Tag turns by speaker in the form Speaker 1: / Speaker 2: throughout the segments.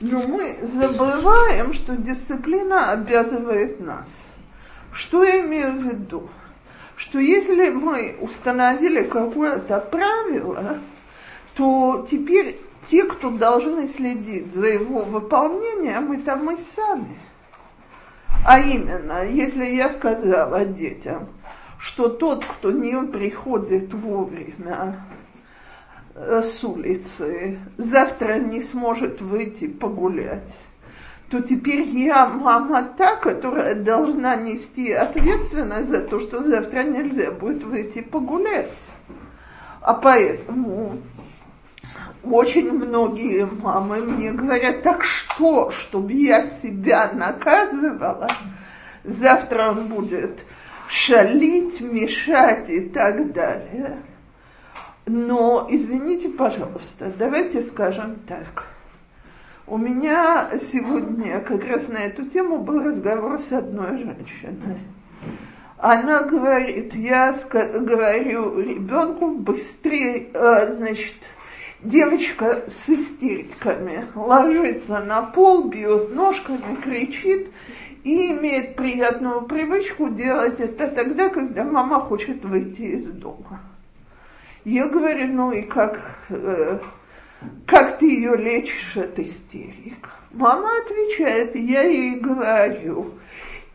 Speaker 1: Но мы забываем, что дисциплина обязывает нас. Что я имею в виду? Что если мы установили какое-то правило, то теперь те, кто должны следить за его выполнением, это мы сами. А именно, если я сказала детям, что тот, кто не приходит вовремя с улицы, завтра не сможет выйти погулять, то теперь я мама та, которая должна нести ответственность за то, что завтра нельзя будет выйти погулять. А поэтому очень многие мамы мне говорят, так что, чтобы я себя наказывала, завтра он будет шалить, мешать и так далее. Но, извините, пожалуйста, давайте скажем так. У меня сегодня как раз на эту тему был разговор с одной женщиной. Она говорит, я говорю ребенку быстрее, э, значит, девочка с истериками ложится на пол, бьет ножками, кричит и имеет приятную привычку делать это тогда, когда мама хочет выйти из дома. Я говорю, ну и как, э, как ты ее лечишь от истерик? Мама отвечает, я ей говорю,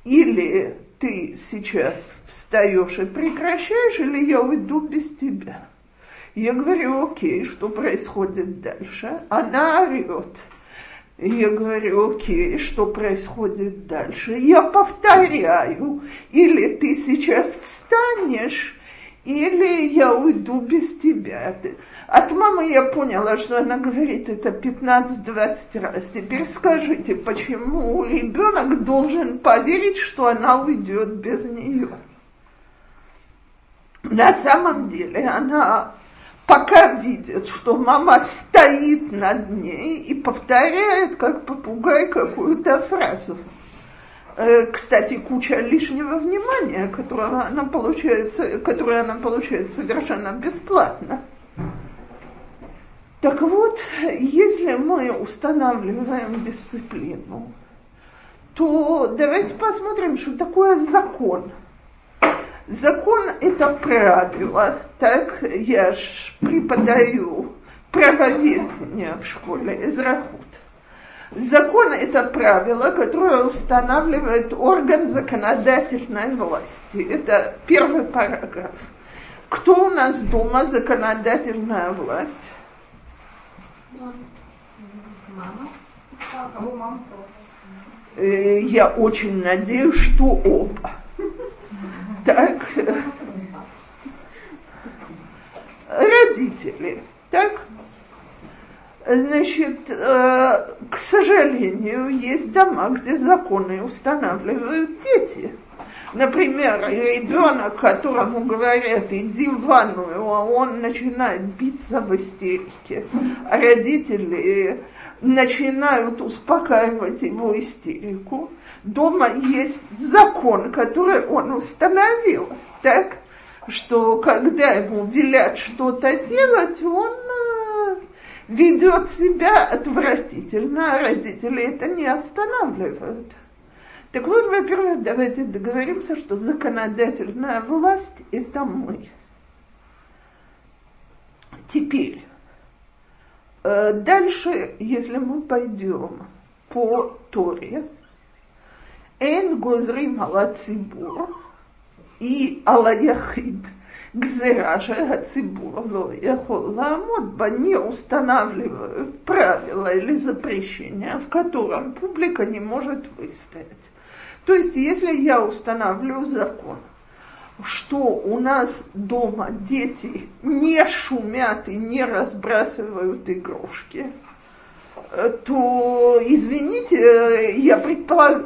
Speaker 1: или ты сейчас встаешь и прекращаешь, или я уйду без тебя. Я говорю, окей, что происходит дальше? Она орет. Я говорю, окей, что происходит дальше? Я повторяю, или ты сейчас встанешь, или я уйду без тебя. От мамы я поняла, что она говорит это 15-20 раз. Теперь скажите, почему ребенок должен поверить, что она уйдет без нее? На самом деле она пока видит, что мама стоит над ней и повторяет, как попугай, какую-то фразу. Э, кстати, куча лишнего внимания, которое она получает, которое она получает совершенно бесплатно. Так вот, если мы устанавливаем дисциплину, то давайте посмотрим, что такое закон – Закон – это правило, так я ж преподаю правоведение в школе Израхут. Закон – это правило, которое устанавливает орган законодательной власти. Это первый параграф. Кто у нас дома законодательная власть? Мама. Э, я очень надеюсь, что оба. Так, родители, так, Значит, э, к сожалению, есть дома, где законы устанавливают дети. Например, ребенок, которому говорят, иди в ванную, а он начинает биться в истерике. А родители начинают успокаивать его истерику. Дома есть закон, который он установил, так, что когда ему велят что-то делать, он ведет себя отвратительно, а родители это не останавливают. Так вот, во-первых, давайте договоримся, что законодательная власть – это мы. Теперь, э, дальше, если мы пойдем по Торе, Эн гозрим ала цибур и ала яхид гзера цибур ло яхол ламот не устанавливают правила или запрещения, в котором публика не может выстоять. То есть, если я установлю закон, что у нас дома дети не шумят и не разбрасывают игрушки, то, извините, я, предполаг,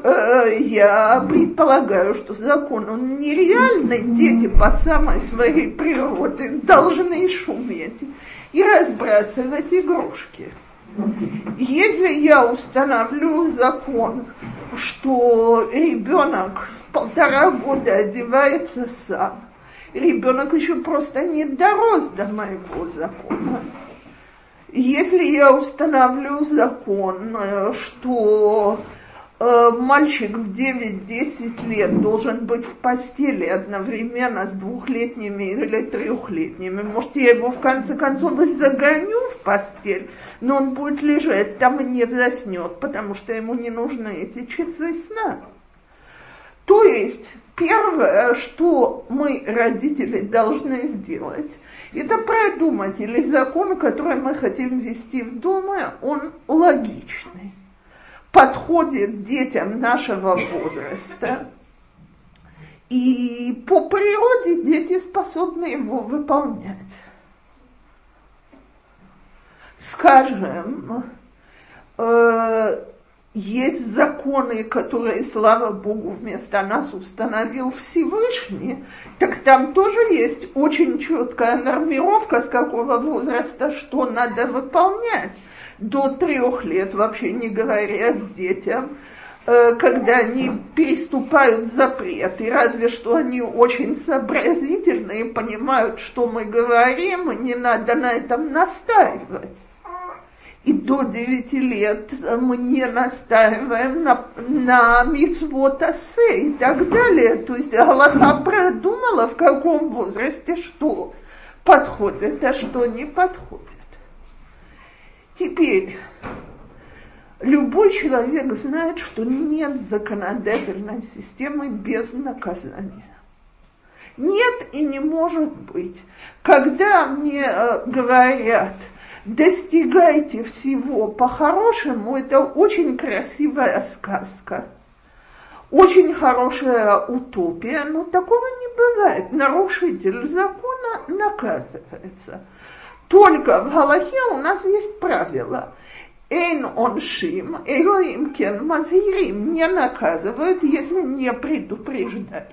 Speaker 1: я предполагаю, что закон, он нереальный. Дети по самой своей природе должны шуметь и разбрасывать игрушки. Если я установлю закон, что ребенок в полтора года одевается сам, ребенок еще просто не дорос до моего закона. Если я установлю закон, что э, мальчик в 9-10 лет должен быть в постели одновременно с двухлетними или трехлетними, может, я его в конце концов и загоню в постель, но он будет лежать там и не заснет, потому что ему не нужны эти часы сна. То есть первое, что мы, родители, должны сделать, это продумать, или закон, который мы хотим ввести в доме, он логичный, подходит детям нашего возраста, и по природе дети способны его выполнять. Скажем, э, есть законы, которые, слава Богу, вместо нас установил Всевышний, так там тоже есть очень четкая нормировка, с какого возраста что надо выполнять. До трех лет вообще не говорят детям, э, когда они переступают запреты, разве что они очень сообразительные, понимают, что мы говорим, и не надо на этом настаивать и до 9 лет мы не настаиваем на, на мицвот асе и так далее. То есть Галаха продумала, в каком возрасте что подходит, а что не подходит. Теперь, любой человек знает, что нет законодательной системы без наказания. Нет и не может быть. Когда мне э, говорят – достигайте всего по-хорошему, это очень красивая сказка. Очень хорошая утопия, но такого не бывает. Нарушитель закона наказывается. Только в Галахе у нас есть правило. Эйн он шим, эйлоим кен мазирим не наказывают, если не предупреждали.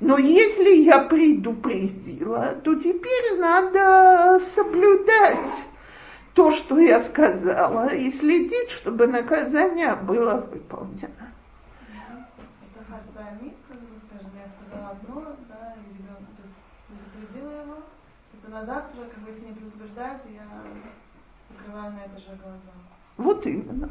Speaker 1: Но если я предупредила, то теперь надо соблюдать то, что я сказала, и следить, чтобы наказание было выполнено.
Speaker 2: На завтра, как бы, если не предупреждают, я закрываю на это же глаза.
Speaker 1: Вот именно.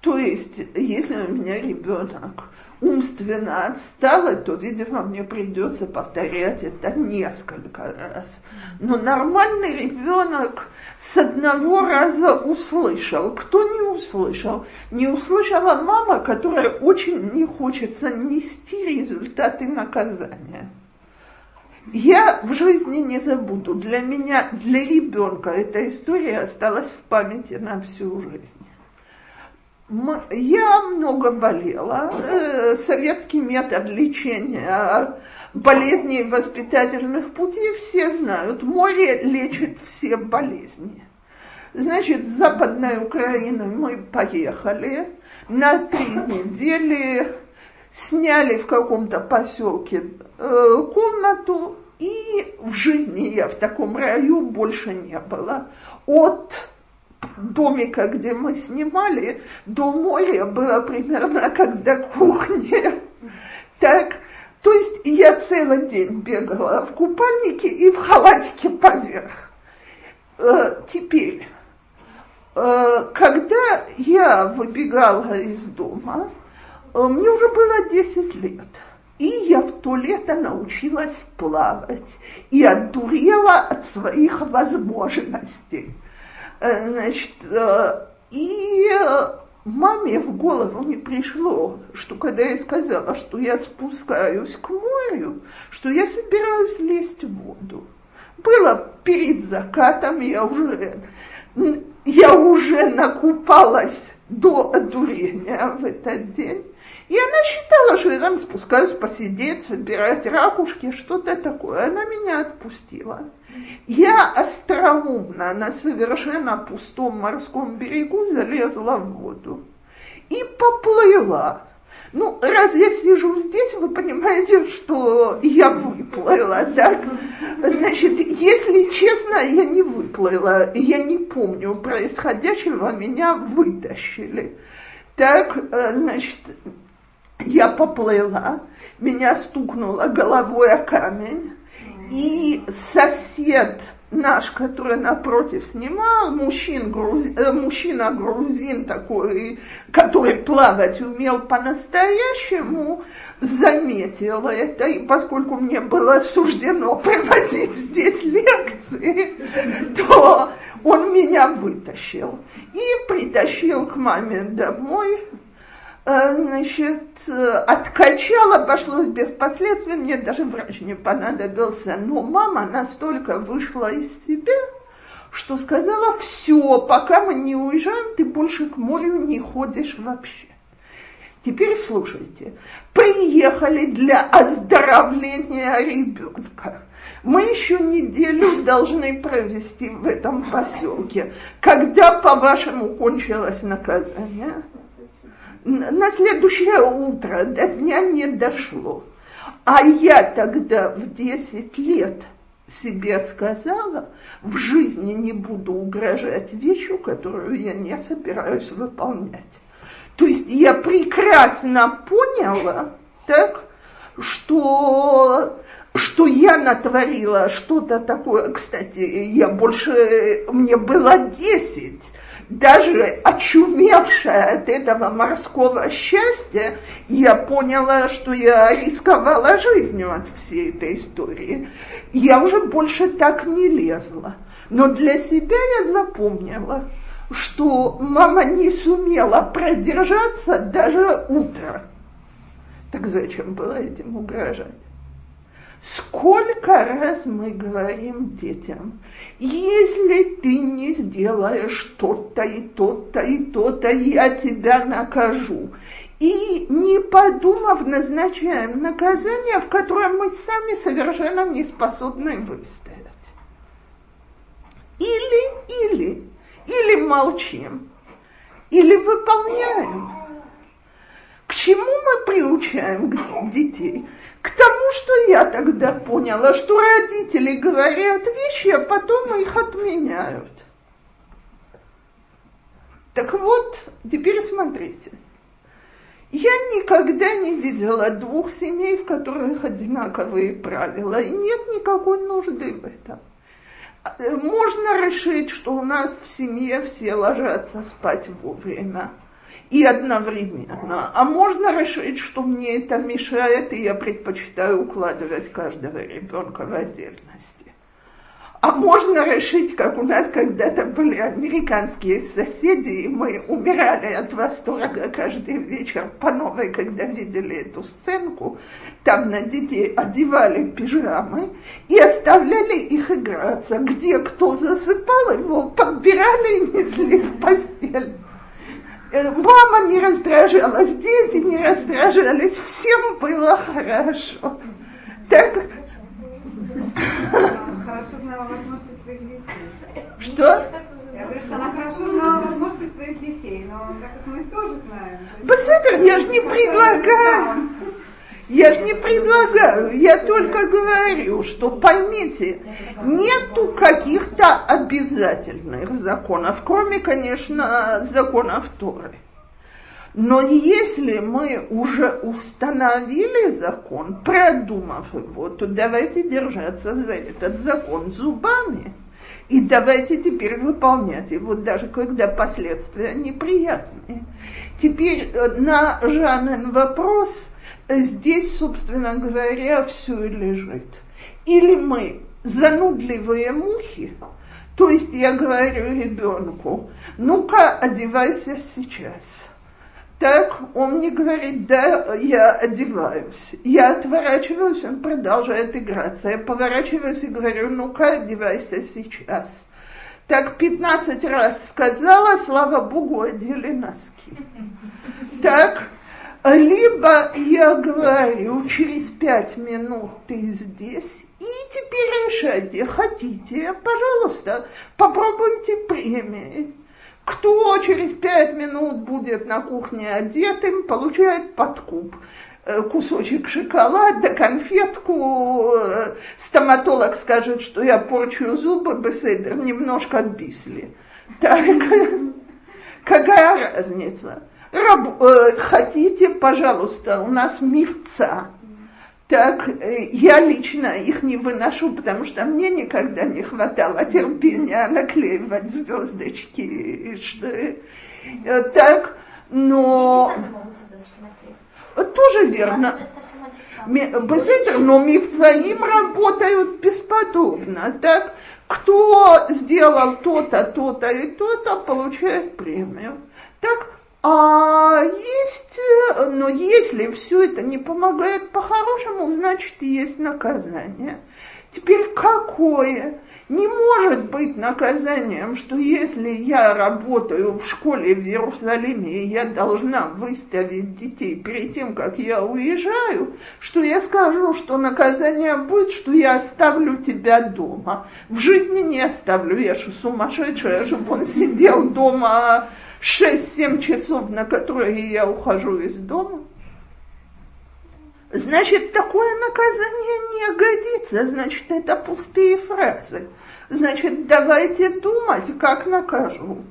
Speaker 1: То есть, если у меня ребенок умственно отстал, то, видимо, мне придется повторять это несколько раз. Но нормальный ребенок с одного раза услышал. Кто не услышал? Не услышала мама, которая очень не хочется нести результаты наказания. Я в жизни не забуду. Для меня, для ребенка эта история осталась в памяти на всю жизнь. Я много болела. Э, советский метод лечения болезней воспитательных путей все знают. Море лечит все болезни. Значит, с Западной Украины мы поехали на три недели, сняли в каком-то поселке э, комнату, и в жизни я в таком раю больше не была. От домика, где мы снимали, до моря было примерно как до кухни. Так, то есть я целый день бегала в купальнике и в халатике поверх. Э, теперь, э, когда я выбегала из дома, э, мне уже было 10 лет. И я в то лето научилась плавать и отдурела от своих возможностей. Э, значит, э, и маме в голову не пришло, что когда я сказала, что я спускаюсь к морю, что я собираюсь лезть в воду. Было перед закатом, я уже, я уже накупалась до одурения в этот день. И она считала, что я там спускаюсь посидеть, собирать ракушки, что-то такое. Она меня отпустила. Я остроумно на совершенно пустом морском берегу залезла в воду и поплыла. Ну, раз я сижу здесь, вы понимаете, что я выплыла, так? Значит, если честно, я не выплыла, я не помню происходящего, меня вытащили. Так, э, значит, я поплыла, меня стукнуло головой о камень, и сосед наш, который напротив снимал, мужчин, груз, э, мужчина грузин такой, который плавать умел по-настоящему, заметил это, и поскольку мне было суждено проводить здесь лекции, то он меня вытащил и притащил к маме домой, значит, э, откачал, обошлось без последствий, мне даже врач не понадобился. Но мама настолько вышла из себя, что сказала, все, пока мы не уезжаем, ты больше к морю не ходишь вообще. Теперь слушайте, приехали для оздоровления ребенка. Мы еще неделю должны провести в этом поселке. Когда, по-вашему, кончилось наказание? На следующее утро до дня не дошло. А я тогда в 10 лет себе сказала, в жизни не буду угрожать вещью, которую я не собираюсь выполнять. То есть я прекрасно поняла, так, что, что я натворила что-то такое. Кстати, я больше, мне было 10, даже очумевшая от этого морского счастья, я поняла, что я рисковала жизнью от всей этой истории. Я уже больше так не лезла. Но для себя я запомнила, что мама не сумела продержаться даже утро. Так зачем было этим угрожать? Сколько раз мы говорим детям, если ты не сделаешь то-то и то-то и то-то, я тебя накажу. И не подумав, назначаем наказание, в котором мы сами совершенно не способны выстоять. Или, или, или молчим, или выполняем. К чему мы приучаем детей? К тому, что я тогда поняла, что родители говорят вещи, а потом их отменяют. Так вот, теперь смотрите. Я никогда не видела двух семей, в которых одинаковые правила, и нет никакой нужды в этом. Можно решить, что у нас в семье все ложатся спать вовремя и одновременно. А можно решить, что мне это мешает, и я предпочитаю укладывать каждого ребенка в отдельности. А можно решить, как у нас когда-то были американские соседи, и мы умирали от восторга каждый вечер по новой, когда видели эту сценку. Там на детей одевали пижамы и оставляли их играться. Где кто засыпал, его подбирали и несли в постель. Э, мама не раздражалась, дети не раздражались, всем было хорошо. Так...
Speaker 2: Хорошо знала возможности своих детей.
Speaker 1: Что?
Speaker 2: Я говорю, что она хорошо знала возможности своих детей, но так как мы их тоже знаем.
Speaker 1: Посмотри, я же не предлагаю. Я же не предлагаю, я только говорю, что поймите, нету каких-то обязательных законов, кроме, конечно, законов Торы. Но если мы уже установили закон, продумав его, то давайте держаться за этот закон зубами. И давайте теперь выполнять его, даже когда последствия неприятные. Теперь э, на Жанен вопрос – здесь, собственно говоря, все и лежит. Или мы занудливые мухи, то есть я говорю ребенку, ну-ка одевайся сейчас. Так он мне говорит, да, я одеваюсь. Я отворачиваюсь, он продолжает играться. Я поворачиваюсь и говорю, ну-ка одевайся сейчас. Так 15 раз сказала, слава богу, одели носки. Так, либо я говорю, через пять минут ты здесь, и теперь решайте, хотите, пожалуйста, попробуйте премии. Кто через пять минут будет на кухне одетым, получает подкуп э, кусочек шоколада, конфетку, э, стоматолог скажет, что я порчу зубы, беседер, немножко бисли. Так, какая разница? Раб, э, хотите, пожалуйста, у нас мифца. Так, э, я лично их не выношу, потому что мне никогда не хватало терпения наклеивать звездочки. Что, э, так, но... Тоже верно. Беситер, но мифцаим работают бесподобно. Так, кто сделал то-то, то-то и то-то, получает премию. Так, а есть, но если все это не помогает по-хорошему, значит есть наказание. Теперь какое? Не может быть наказанием, что если я работаю в школе в Иерусалиме, и я должна выставить детей перед тем, как я уезжаю, что я скажу, что наказание будет, что я оставлю тебя дома. В жизни не оставлю, я же сумасшедшая, чтобы он сидел дома 6-7 часов, на которые я ухожу из дома. Значит, такое наказание не годится, значит, это пустые фразы. Значит, давайте думать, как накажу.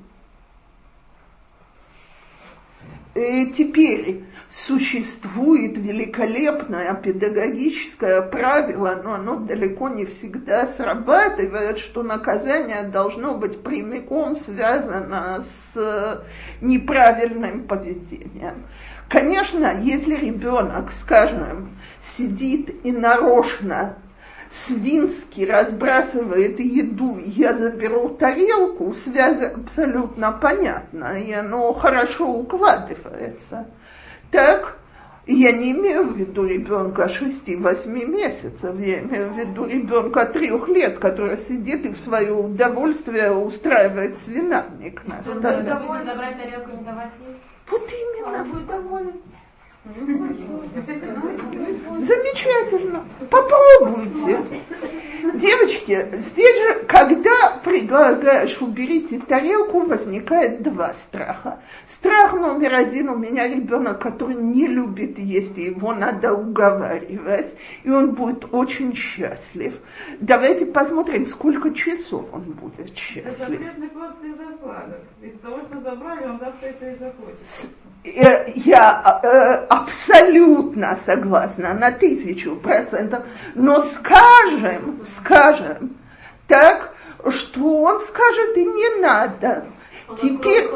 Speaker 1: И теперь существует великолепное педагогическое правило, но оно далеко не всегда срабатывает, что наказание должно быть прямиком связано с неправильным поведением. Конечно, если ребенок, скажем, сидит и нарочно свински разбрасывает еду, я заберу тарелку, связь абсолютно понятна, и оно хорошо укладывается. Так, я не имею в виду ребенка 6-8 месяцев, я имею в виду ребенка трех лет, который сидит и в свое удовольствие устраивает свинарник на столе. Не давать есть? Вот именно. Он будет доволен. Замечательно. Попробуйте. Девочки, здесь же, когда предлагаешь уберите тарелку, возникает два страха. Страх номер один, у меня ребенок, который не любит есть, и его надо уговаривать, и он будет очень счастлив. Давайте посмотрим, сколько часов он будет счастлив. Запретный плод всегда сладок. Из того, что забрали, он завтра это и захочет. Э, я э, абсолютно согласна на тысячу процентов, но скажем, скажем, так, что он скажет и не надо. Теперь,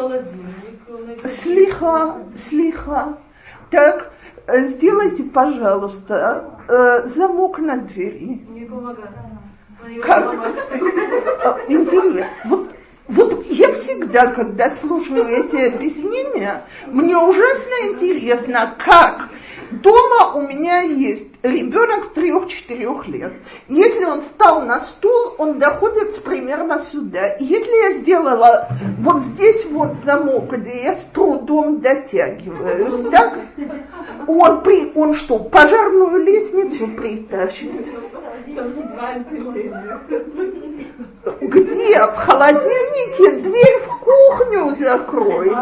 Speaker 1: слиха, слиха, так, сделайте, пожалуйста, э, замок на двери. Не помогает. Как? Интересно. Вот вот я всегда, когда слушаю эти объяснения, мне ужасно интересно, как дома у меня есть ребенок трех-четырех лет. Если он встал на стул, он доходит примерно сюда. И если я сделала вот здесь вот замок, где я с трудом дотягиваюсь, так, он, при, он что, пожарную лестницу притащит? Где? В холодильнике дверь в кухню закройте.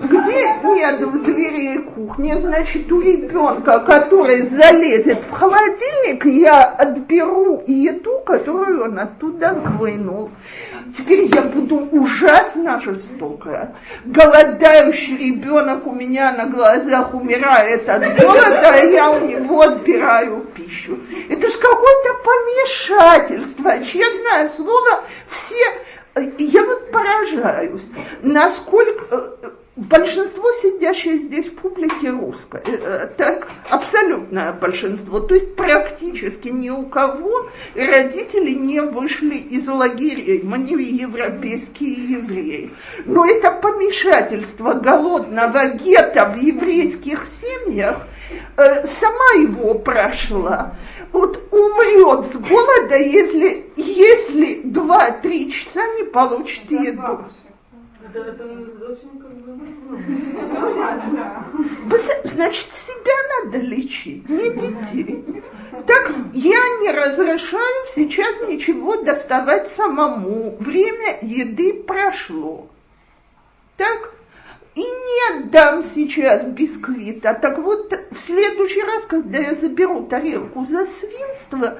Speaker 1: Где нет в двери кухни, значит, у ребенка, который залезет в холодильник, я отберу еду, которую он оттуда вынул. Теперь я буду ужасно жестокая. Голодающий ребенок у меня на глазах умирает от голода, а я у него отбираю пищу. Это ж какое-то помешательство. Честное слово, все... Я вот поражаюсь, насколько большинство сидящей здесь публики русское, э, так абсолютное большинство, то есть практически ни у кого родители не вышли из лагерей, мы не европейские евреи. Но это помешательство голодного гетто в еврейских семьях э, сама его прошла. Вот умрет с голода, если, если 2-3 часа не получит еду. Это, это очень как бы... Значит, себя надо лечить, не детей. Так, я не разрешаю сейчас ничего доставать самому. Время еды прошло. Так, и не отдам сейчас бисквита. Так вот, в следующий раз, когда я заберу тарелку за свинство,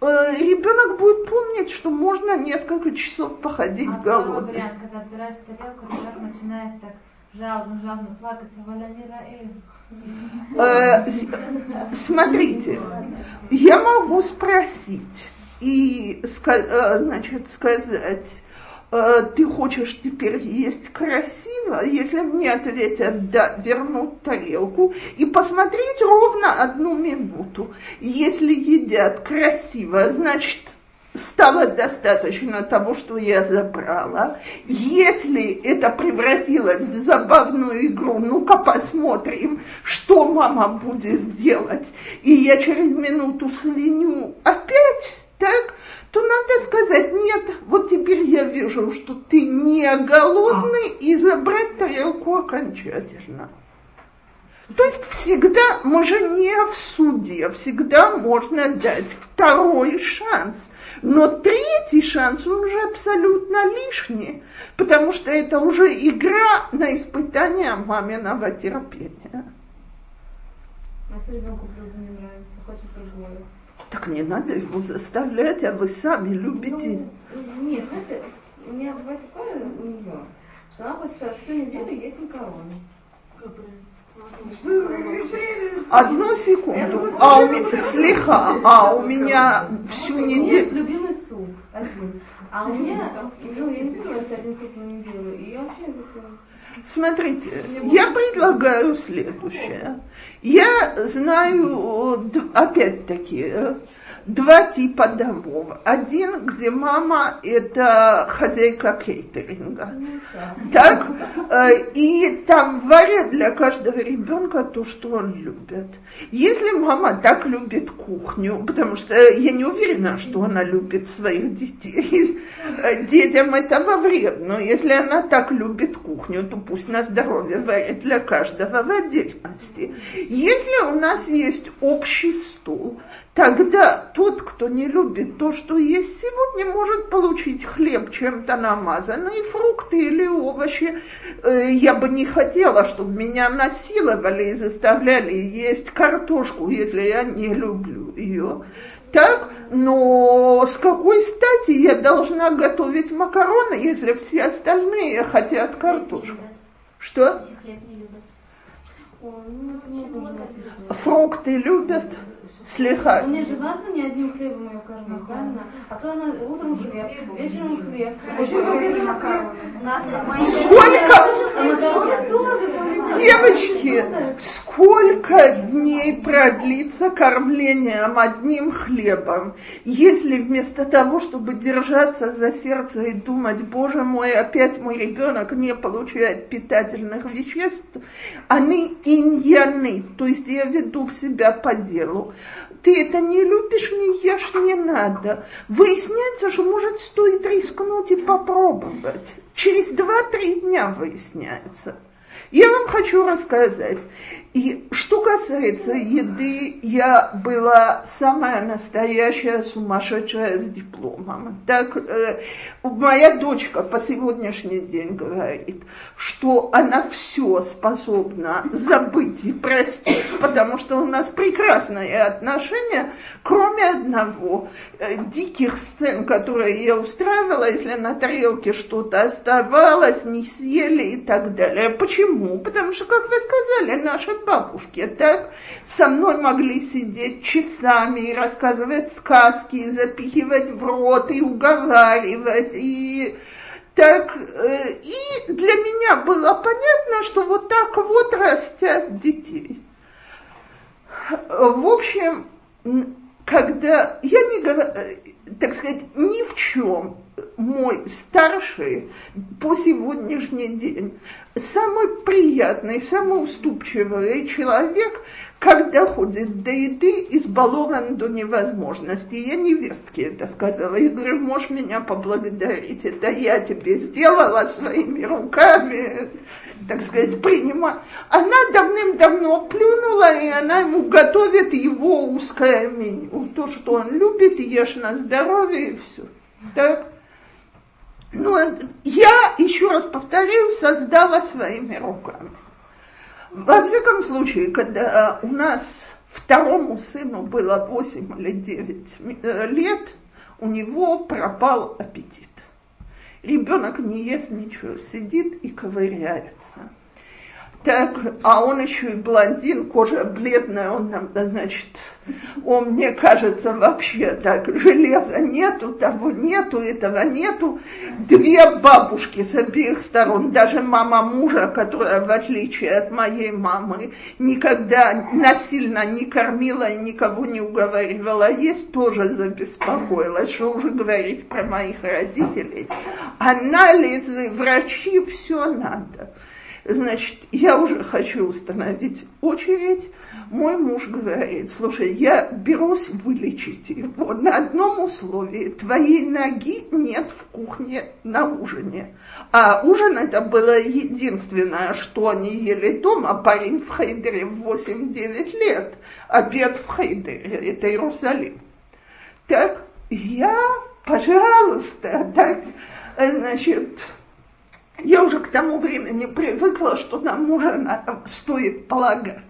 Speaker 1: ребенок будет помнить, что можно несколько часов походить а голодным.
Speaker 3: вариант, когда отбираешь тарелку, ребенок начинает так
Speaker 2: жалко, жалко плакать, а не э,
Speaker 1: Смотрите, я могу спросить и э, значит, сказать, э, ты хочешь теперь есть красиво, если мне ответят да, вернуть тарелку и посмотреть ровно одну минуту. Если едят красиво, значит стало достаточно того, что я забрала. Если это превратилось в забавную игру, ну-ка посмотрим, что мама будет делать, и я через минуту свиню опять, так, то надо сказать, нет, вот теперь я вижу, что ты не голодный, и забрать тарелку окончательно. То есть всегда, мы же не в суде, всегда можно дать второй шанс. Но третий шанс, он уже абсолютно лишний, потому что это уже игра на испытание маминого терпения.
Speaker 2: А если ребенку блюдо не нравится, хочет другое?
Speaker 1: Так не надо его заставлять, а вы сами любите.
Speaker 2: Ну, нет, знаете, у меня бывает такое у нее, что она хочет всю неделю есть макароны.
Speaker 1: Одну секунду. А у меня, слегка, а у меня всю неделю...
Speaker 2: любимый суп один. А у меня, ну, я не если один суп на неделю. И я вообще
Speaker 1: Смотрите, я предлагаю следующее. Я знаю, опять-таки, два типа домов. Один, где мама это хозяйка кейтеринга. Так? Э, и там варят для каждого ребенка то, что он любит. Если мама так любит кухню, потому что я не уверена, что она любит своих детей, э, детям этого вред, но если она так любит кухню, то пусть на здоровье варит для каждого в отдельности. Если у нас есть общий стол, тогда тот, кто не любит то, что есть сегодня, может получить хлеб чем-то намазанный, фрукты или овощи. Э, я бы не хотела, чтобы меня насиловали и заставляли есть картошку, если я не люблю ее. Так, но с какой стати я должна готовить макароны, если все остальные хотят картошку? Что? Фрукты любят?
Speaker 2: Слегка. Мне же важно не одним хлебом ее кормить, правильно? А то она утром хлеб, вечером хлеб.
Speaker 1: Сколько, девочки, сколько дней продлится кормлением одним хлебом, если вместо того, чтобы держаться за сердце и думать, боже мой, опять мой ребенок не получает питательных веществ, они иньяны, то есть я веду себя по делу ты это не любишь, не ешь, не надо. Выясняется, что может стоит рискнуть и попробовать. Через два-три дня выясняется. Я вам хочу рассказать. И что касается еды, я была самая настоящая сумасшедшая с дипломом. Так, э, моя дочка по сегодняшний день говорит, что она все способна забыть и простить, потому что у нас прекрасные отношения, кроме одного, э, диких сцен, которые я устраивала, если на тарелке что-то оставалось, не съели и так далее. Почему? Потому что, как вы сказали, наша бабушки, так? Со мной могли сидеть часами и рассказывать сказки, и запихивать в рот, и уговаривать, и так, э, и для меня было понятно, что вот так вот растят детей. В общем, когда я не говорю, э, так сказать, ни в чем мой старший по сегодняшний день самый приятный, самый уступчивый человек, когда ходит до еды, избалован до невозможности. Я невестке это сказала. Я говорю, можешь меня поблагодарить, это я тебе сделала своими руками, так сказать, принимаю. Она давным-давно плюнула, и она ему готовит его узкое меню. То, что он любит, ешь на здоровье и все. Так? Ну, я, еще раз повторю, создала своими руками. Во всяком случае, когда у нас второму сыну было 8 или 9 э, лет, у него пропал аппетит. Ребенок не ест ничего, сидит и ковыряется. Так, а он еще и блондин, кожа бледная, он нам, значит, он, мне кажется, вообще так, железа нету, того нету, этого нету. Две бабушки с обеих сторон, даже мама мужа, которая, в отличие от моей мамы, никогда насильно не кормила и никого не уговаривала есть, тоже забеспокоилась, что уже говорить про моих родителей. Анализы, врачи, все надо. Значит, я уже хочу установить очередь. Мой муж говорит, слушай, я берусь вылечить его на одном условии. Твоей ноги нет в кухне на ужине. А ужин это было единственное, что они ели дома. Парень в Хейдере в 8-9 лет. Обед в Хейдере, это Иерусалим. Так, я, пожалуйста, так, значит, я уже к тому времени привыкла, что на мужа стоит полагаться.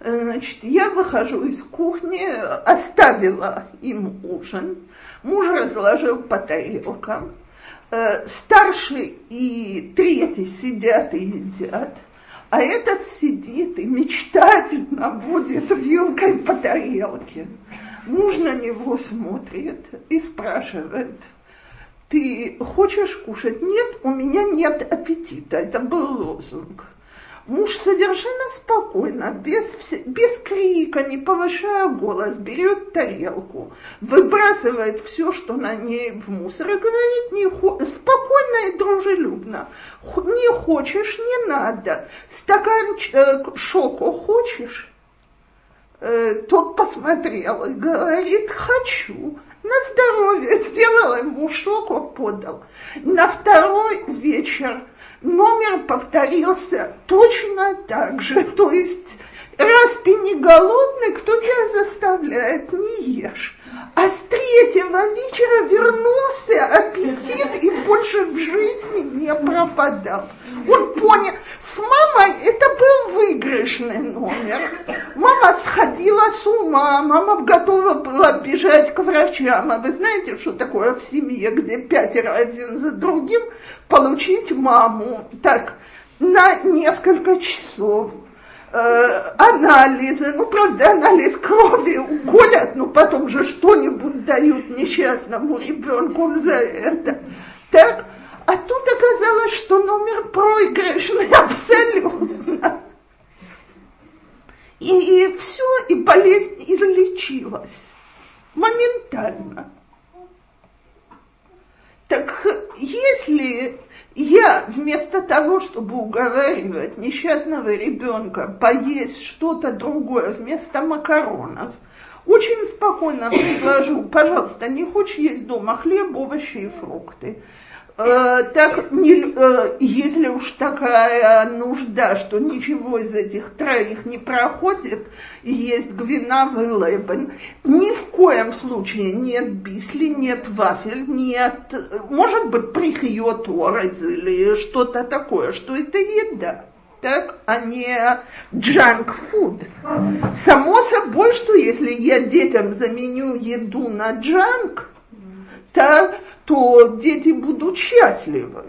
Speaker 1: Значит, я выхожу из кухни, оставила им ужин, муж разложил по тарелкам, э, старший и третий сидят и едят, а этот сидит и мечтательно будет вилкой по тарелке. Муж на него смотрит и спрашивает – ты хочешь кушать? Нет, у меня нет аппетита. Это был лозунг. Муж совершенно спокойно, без, без крика, не повышая голос, берет тарелку, выбрасывает все, что на ней в мусор, и говорит не, спокойно и дружелюбно. Не хочешь, не надо. Стакан э, шоку хочешь? Э, тот посмотрел и говорит, хочу на здоровье, сделал ему шоку, подал. На второй вечер номер повторился точно так же, то есть раз ты не голодный, кто тебя заставляет, не ешь. А с третьего вечера вернулся аппетит и больше в жизни не пропадал. Он понял, с мамой это был выигрышный номер. Мама сходила с ума, мама готова была бежать к врачам. А вы знаете, что такое в семье, где пятеро один за другим, получить маму так на несколько часов анализы, ну, правда, анализ крови уколят, но потом же что-нибудь дают несчастному ребенку за это. Так, а тут оказалось, что номер проигрышный абсолютно. И, и все, и болезнь излечилась моментально. Так если я вместо того, чтобы уговаривать несчастного ребенка поесть что-то другое вместо макаронов, очень спокойно предложу, пожалуйста, не хочешь есть дома хлеб, овощи и фрукты. Э, так, не, э, если уж такая нужда, что ничего из этих троих не проходит, есть гвинавый лебен, ни в коем случае нет бисли, нет вафель, нет, может быть, прихьет орез или что-то такое, что это еда так, а не junk food. Само собой, что если я детям заменю еду на junk, так, то дети будут счастливы.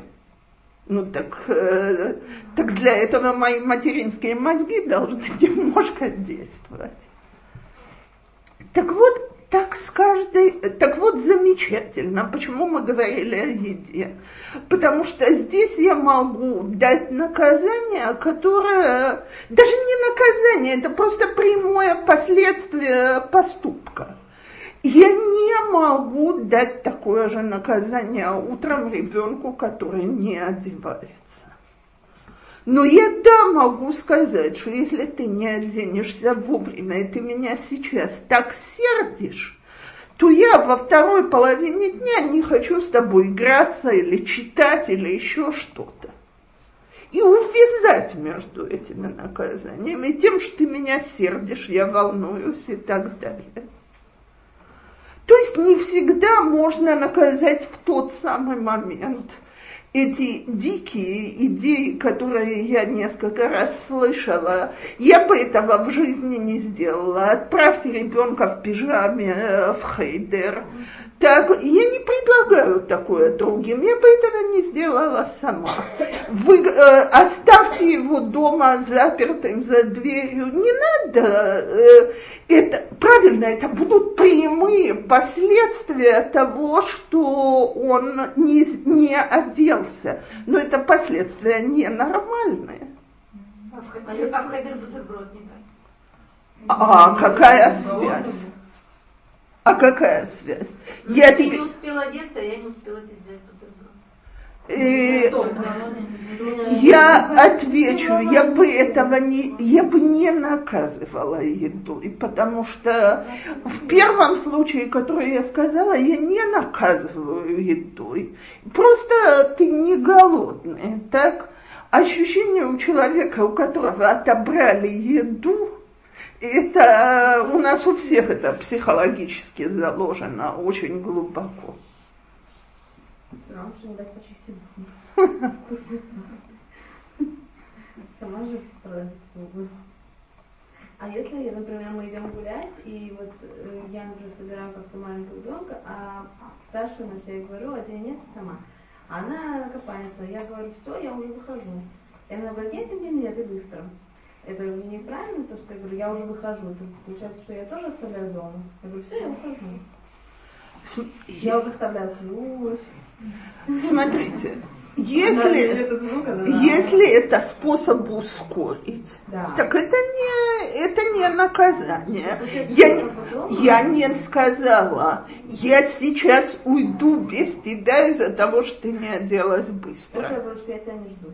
Speaker 1: Ну так, э, так для этого мои материнские мозги должны немножко действовать. Так вот, так с каждой, так вот замечательно, почему мы говорили о еде. Потому что здесь я могу дать наказание, которое, даже не наказание, это просто прямое последствие поступка. Я не могу дать такое же наказание утром ребенку, который не одевается. Но я да могу сказать, что если ты не оденешься вовремя, и ты меня сейчас так сердишь, то я во второй половине дня не хочу с тобой играться или читать или еще что-то. И увязать между этими наказаниями, тем, что ты меня сердишь, я волнуюсь и так далее. То есть не всегда можно наказать в тот самый момент. Эти дикие идеи, которые я несколько раз слышала, я бы этого в жизни не сделала. Отправьте ребенка в пижаме э, в хейдер. Так, я не предлагаю такое другим, я бы этого не сделала сама. Вы э, оставьте его дома запертым за дверью, не надо. Э, это, правильно, это будут прямые последствия того, что он не, не оделся. Но это последствия ненормальные.
Speaker 3: А в Хайдер бутерброд не так.
Speaker 1: А какая связь? А какая связь?
Speaker 3: Ну, я тебе... не успела одеться, а я не успела тебе взять
Speaker 1: и я отвечу, я бы этого не, я бы не наказывала еду, и потому что в первом случае, который я сказала, я не наказываю едой. Просто ты не голодный, так? Ощущение у человека, у которого отобрали еду, это у нас у всех это психологически заложено очень глубоко.
Speaker 4: Же не дать почистить зубы. Сама же страдать зубы. А если, например, мы идем гулять, и вот э, я, например, собираю как-то маленького ребенка, а старшая на себя говорю, а нет, сама. Она копается, я говорю, все, я уже выхожу. И она говорит, нет, нет, нет, и быстро. Это неправильно, то, что я говорю, я уже выхожу. То получается, что я тоже оставляю дома. Я говорю, все, я выхожу. Я уже оставляю ключ.
Speaker 1: Смотрите, если, если это способ ускорить, да. так это не, это не наказание. Я, я не сказала, я сейчас уйду без тебя из-за того, что ты не оделась быстро.
Speaker 4: Я говорю, что я тебя не жду.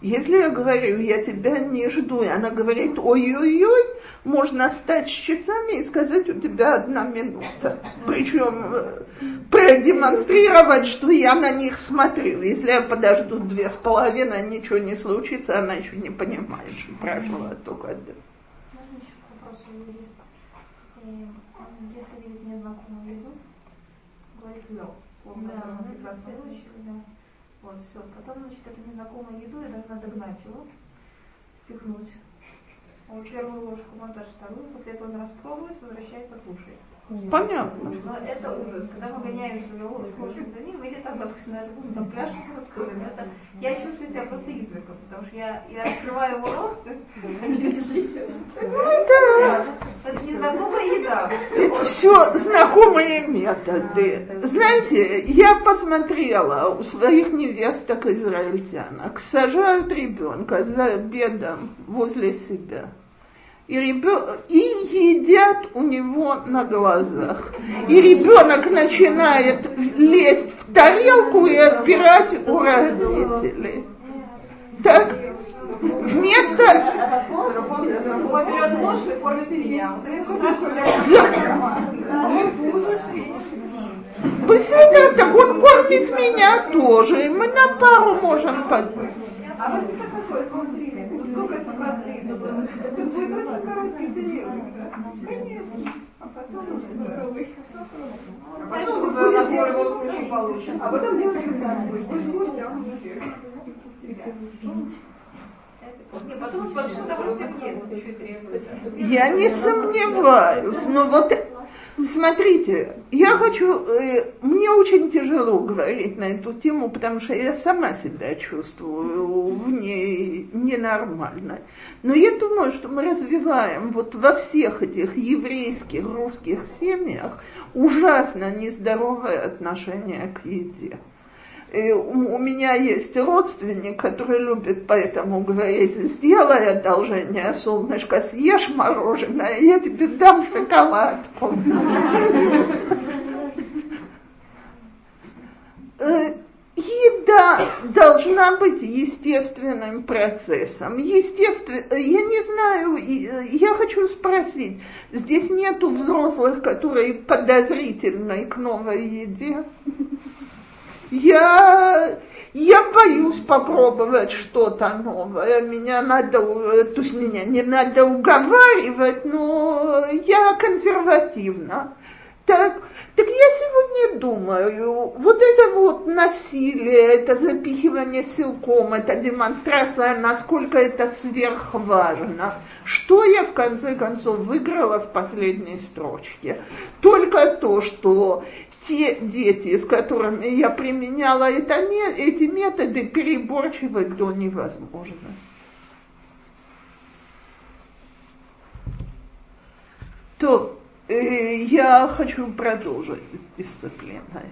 Speaker 1: Если я говорю, я тебя не жду, и она говорит, ой-ой-ой, можно стать с часами и сказать, у тебя одна минута. Причем э, продемонстрировать, что я на них смотрю. Если я подожду две с половиной, ничего не случится, она еще не понимает, что прошла только одна.
Speaker 3: Если видит незнакомую еду, говорит лёг, словно да, прекрасно да. Вот, все. Потом, значит, эту незнакомую еду я должна догнать его, впихнуть. Вот первую ложку монтаж, вторую, после этого он распробует, возвращается, кушает.
Speaker 1: Понятно.
Speaker 3: Но это ужас. Когда мы гоняемся слушаем за ним, или там, допустим, на любом там пляж со стульями, это я чувствую себя просто извергом, потому что я, я открываю его рот, а не лежит. Это незнакомая еда.
Speaker 1: Это все знакомые методы. Знаете, я посмотрела у своих невесток израильтянок, сажают ребенка за обедом возле себя и, ребенок, и едят у него на глазах. И ребенок начинает лезть в тарелку и отбирать у родителей. Так? Вместо...
Speaker 3: Он берет
Speaker 1: так он кормит меня тоже, и мы на пару можем подумать.
Speaker 2: А вот это какой смотрели? Сколько это продлится? Это короткий период. Конечно. А потом уже.
Speaker 3: Знаешь, свою нагор в любом случае получим.
Speaker 2: А потом девочка там будет. Будешь, а он будет.
Speaker 3: Не, потом с большим удовольствием ест, еще и требует.
Speaker 1: Я не сомневаюсь, но вот Смотрите, я хочу, э, мне очень тяжело говорить на эту тему, потому что я сама себя чувствую в ней ненормально. Но я думаю, что мы развиваем вот во всех этих еврейских, русских семьях ужасно нездоровое отношение к еде. И у меня есть родственник, который любит поэтому говорить, сделай одолжение, солнышко, съешь мороженое, я тебе дам шоколадку. Э, еда должна быть естественным процессом. Естественно, я не знаю, я хочу спросить, здесь нету взрослых, которые подозрительны к новой еде? Я, я боюсь попробовать что-то новое. Меня надо, то есть меня не надо уговаривать, но я консервативна. Так, так я сегодня думаю, вот это вот насилие, это запихивание силком, это демонстрация, насколько это сверхважно. Что я в конце концов выиграла в последней строчке? Только то, что те дети, с которыми я применяла это, эти методы, переборчивать до невозможности. То э, я хочу продолжить с дисциплиной.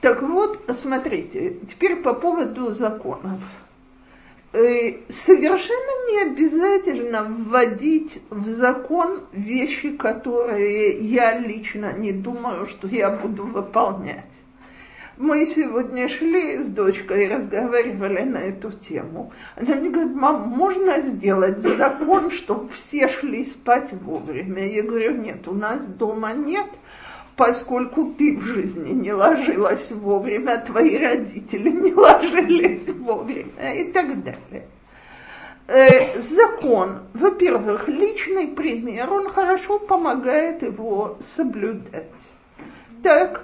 Speaker 1: Так вот, смотрите, теперь по поводу законов. Э, совершенно не обязательно вводить в закон вещи, которые я лично не думаю, что я буду выполнять. Мы сегодня шли с дочкой и разговаривали на эту тему. Она мне говорит, мам, можно сделать закон, чтобы все шли спать вовремя? Я говорю, нет, у нас дома нет, поскольку ты в жизни не ложилась вовремя, твои родители не ложились вовремя и так далее. Э, закон, во-первых, личный пример, он хорошо помогает его соблюдать. Так,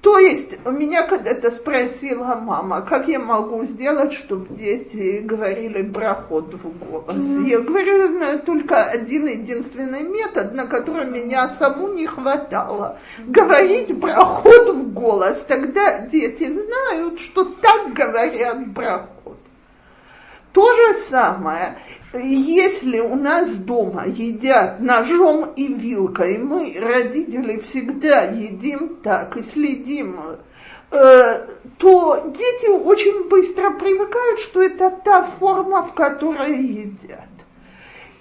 Speaker 1: то есть меня когда-то спросила мама, как я могу сделать, чтобы дети говорили брахот в голос. Mm-hmm. Я говорю, я знаю только один единственный метод, на который меня саму не хватало. Говорить брахот в голос. Тогда дети знают, что так говорят брахот. То же самое, если у нас дома едят ножом и вилкой, мы, родители, всегда едим так и следим, э, то дети очень быстро привыкают, что это та форма, в которой едят.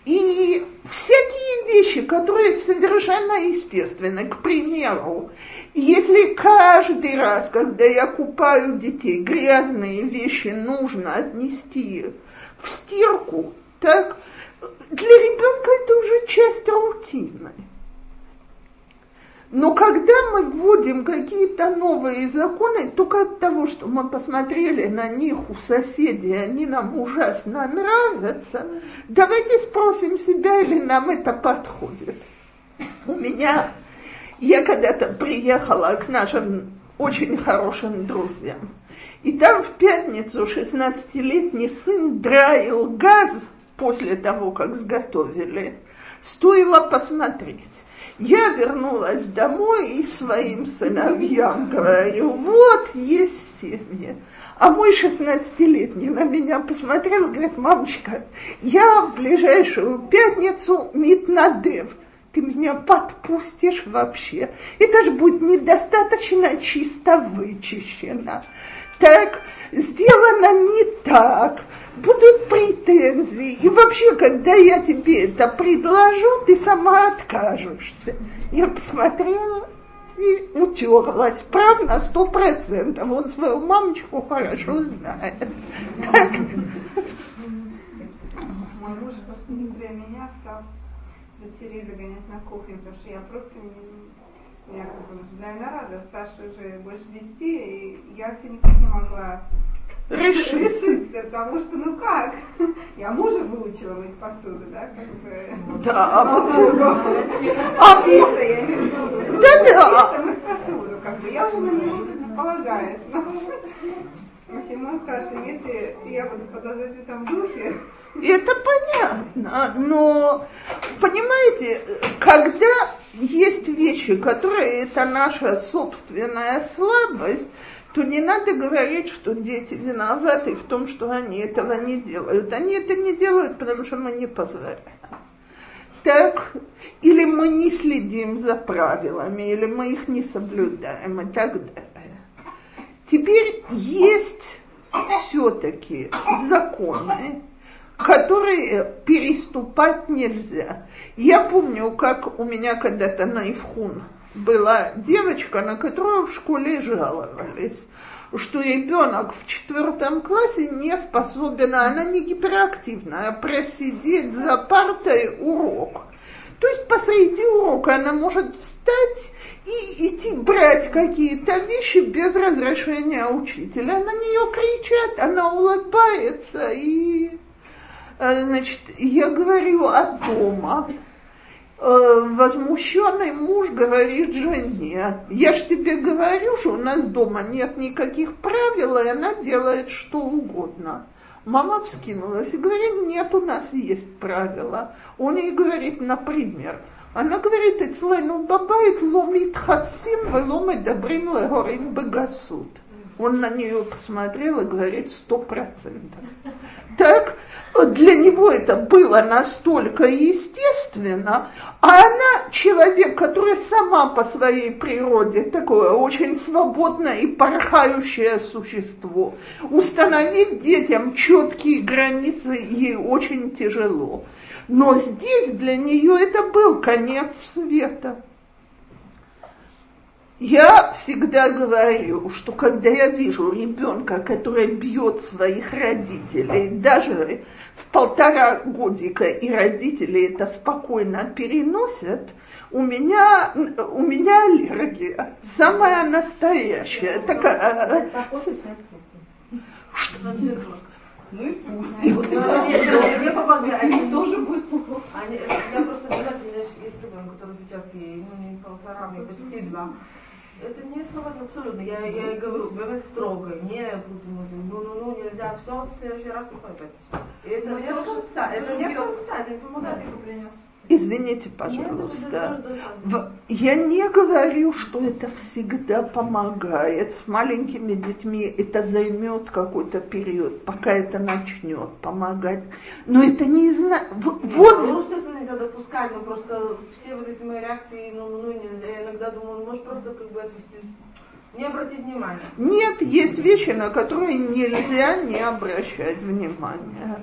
Speaker 1: И всякие вещи, которые совершенно естественны, к примеру, если каждый раз, когда я купаю детей, грязные вещи нужно отнести в стирку, так для ребенка это уже часть рутины. Но когда мы вводим какие-то новые законы, только от того, что мы посмотрели на них у соседей, они нам ужасно нравятся, давайте спросим себя, или нам это подходит. У меня, я когда-то приехала к нашим очень хорошим друзьям. И там в пятницу 16-летний сын драил газ после того, как сготовили. Стоило посмотреть. Я вернулась домой и своим сыновьям говорю, вот есть семьи. А мой 16-летний на меня посмотрел и говорит, мамочка, я в ближайшую пятницу митнадев ты меня подпустишь вообще. Это же будет недостаточно чисто вычищено. Так, сделано не так, будут претензии. И вообще, когда я тебе это предложу, ты сама откажешься. Я посмотрела и утерлась. Прав на сто процентов. Он свою мамочку хорошо знает.
Speaker 3: Мой муж просто не меня стал дочерей загонять на кухню, потому что я просто не, я как бы, наверное, рада, старше уже больше десяти, и я все никак не могла решиться. решиться, потому что, ну как, я мужа выучила мыть посуду, да, как бы.
Speaker 1: Да, а вот...
Speaker 3: А чисто, я имею в виду. Да, да. мыть посуду, как бы, я уже на него полагаюсь. В общем, он сказал, что если я буду продолжать в этом духе,
Speaker 1: это понятно, но понимаете, когда есть вещи, которые это наша собственная слабость, то не надо говорить, что дети виноваты в том, что они этого не делают. Они это не делают, потому что мы не позволяем. Так, или мы не следим за правилами, или мы их не соблюдаем и так далее. Теперь есть все-таки законы, которые переступать нельзя. Я помню, как у меня когда-то на Ивхун была девочка, на которую в школе жаловались, что ребенок в четвертом классе не способен, она не гиперактивная, просидеть за партой урок. То есть посреди урока она может встать и идти брать какие-то вещи без разрешения учителя. На нее кричат, она улыбается и Э, Э, значит, я говорю о дома. Э, возмущенный муж говорит жене, я же тебе говорю, что у нас дома нет никаких правил, и она делает что угодно. Мама вскинулась и говорит, нет, у нас есть правила. Он ей говорит, например, она говорит, «Эцлэну бабайт ломит хацфим, веломит добрим легорим бегасут». Он на нее посмотрел и говорит, сто процентов. Так, для него это было настолько естественно, а она человек, который сама по своей природе такое очень свободное и порхающее существо. Установить детям четкие границы ей очень тяжело. Но здесь для нее это был конец света. Я всегда говорю, что когда я вижу ребенка, который бьет своих родителей, даже в полтора годика, и родители это спокойно переносят, у меня, у меня аллергия, самая настоящая. Такая,
Speaker 2: что?
Speaker 5: Ну и пусть. Мне помогает. Они тоже будут Я просто не знаю, у меня есть ребенок, который сейчас ей, ну не полтора, мне почти два. Это не сложно абсолютно. Я, я говорю, говорю строго, не будем, ну, ну, ну, нельзя, все, в следующий раз приходит. Это не конца, это не конца, это не помогает.
Speaker 1: Извините, пожалуйста. В, я не говорю, что это всегда помогает. С маленькими детьми это займет какой-то период, пока это начнет помогать. Но это не знаю. Вот,
Speaker 5: вот. Ну, это нельзя допускать, но просто все вот эти мои реакции, ну, ну нельзя. Я иногда думаю, может просто как бы отвести не обратить внимания.
Speaker 1: Нет, есть вещи, на которые нельзя не обращать внимания.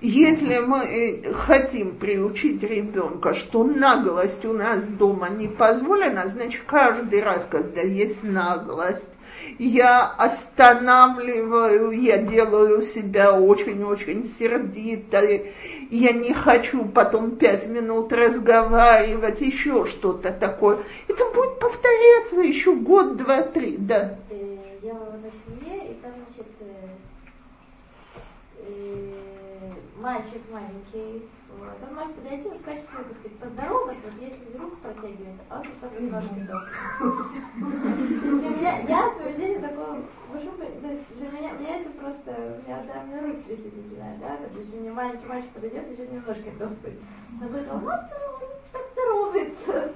Speaker 1: Если мы э, хотим приучить ребенка, что наглость у нас дома не позволена, значит каждый раз, когда есть наглость, я останавливаю, я делаю себя очень-очень сердитой, я не хочу потом пять минут разговаривать, еще что-то такое. Это будет повторяться еще год, два, три, да.
Speaker 6: Э, я на семье, и там, значит, э, мальчик маленький, вот, он может подойти в качестве, так сказать, поздороваться, вот если руку протягивает, а он так немножко я, я свою жизнь такое, вожу, для меня, меня это просто, у меня сами руки трясти начинают, да, то есть если мне маленький мальчик подойдет, еще немножко топает. Он говорит, он так здоровается.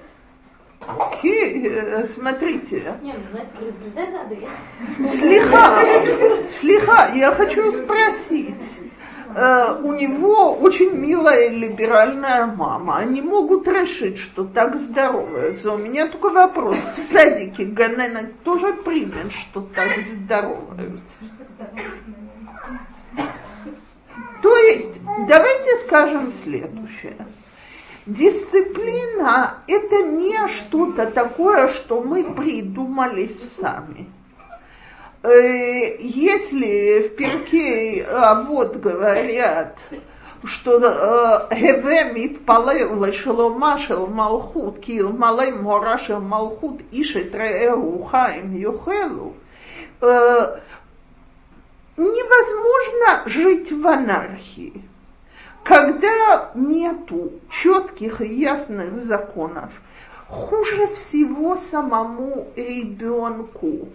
Speaker 1: Ки, смотрите.
Speaker 6: Не, ну, знаете, предупреждать надо.
Speaker 1: Слиха, слиха, я хочу спросить э, у него очень милая либеральная мама. Они могут решить, что так здороваются. У меня только вопрос. В садике Ганена тоже примет, что так здороваются. То есть, давайте скажем следующее. Дисциплина – это не что-то такое, что мы придумали сами. Э, если в перке вот говорят, что э, Хеве митпалел лешелома шел малхут, кил малай мора шел малхут ишет реэгу хаим юхелу, э, невозможно жить в анархии. Когда нету четких и ясных законов, хуже всего самому ребенку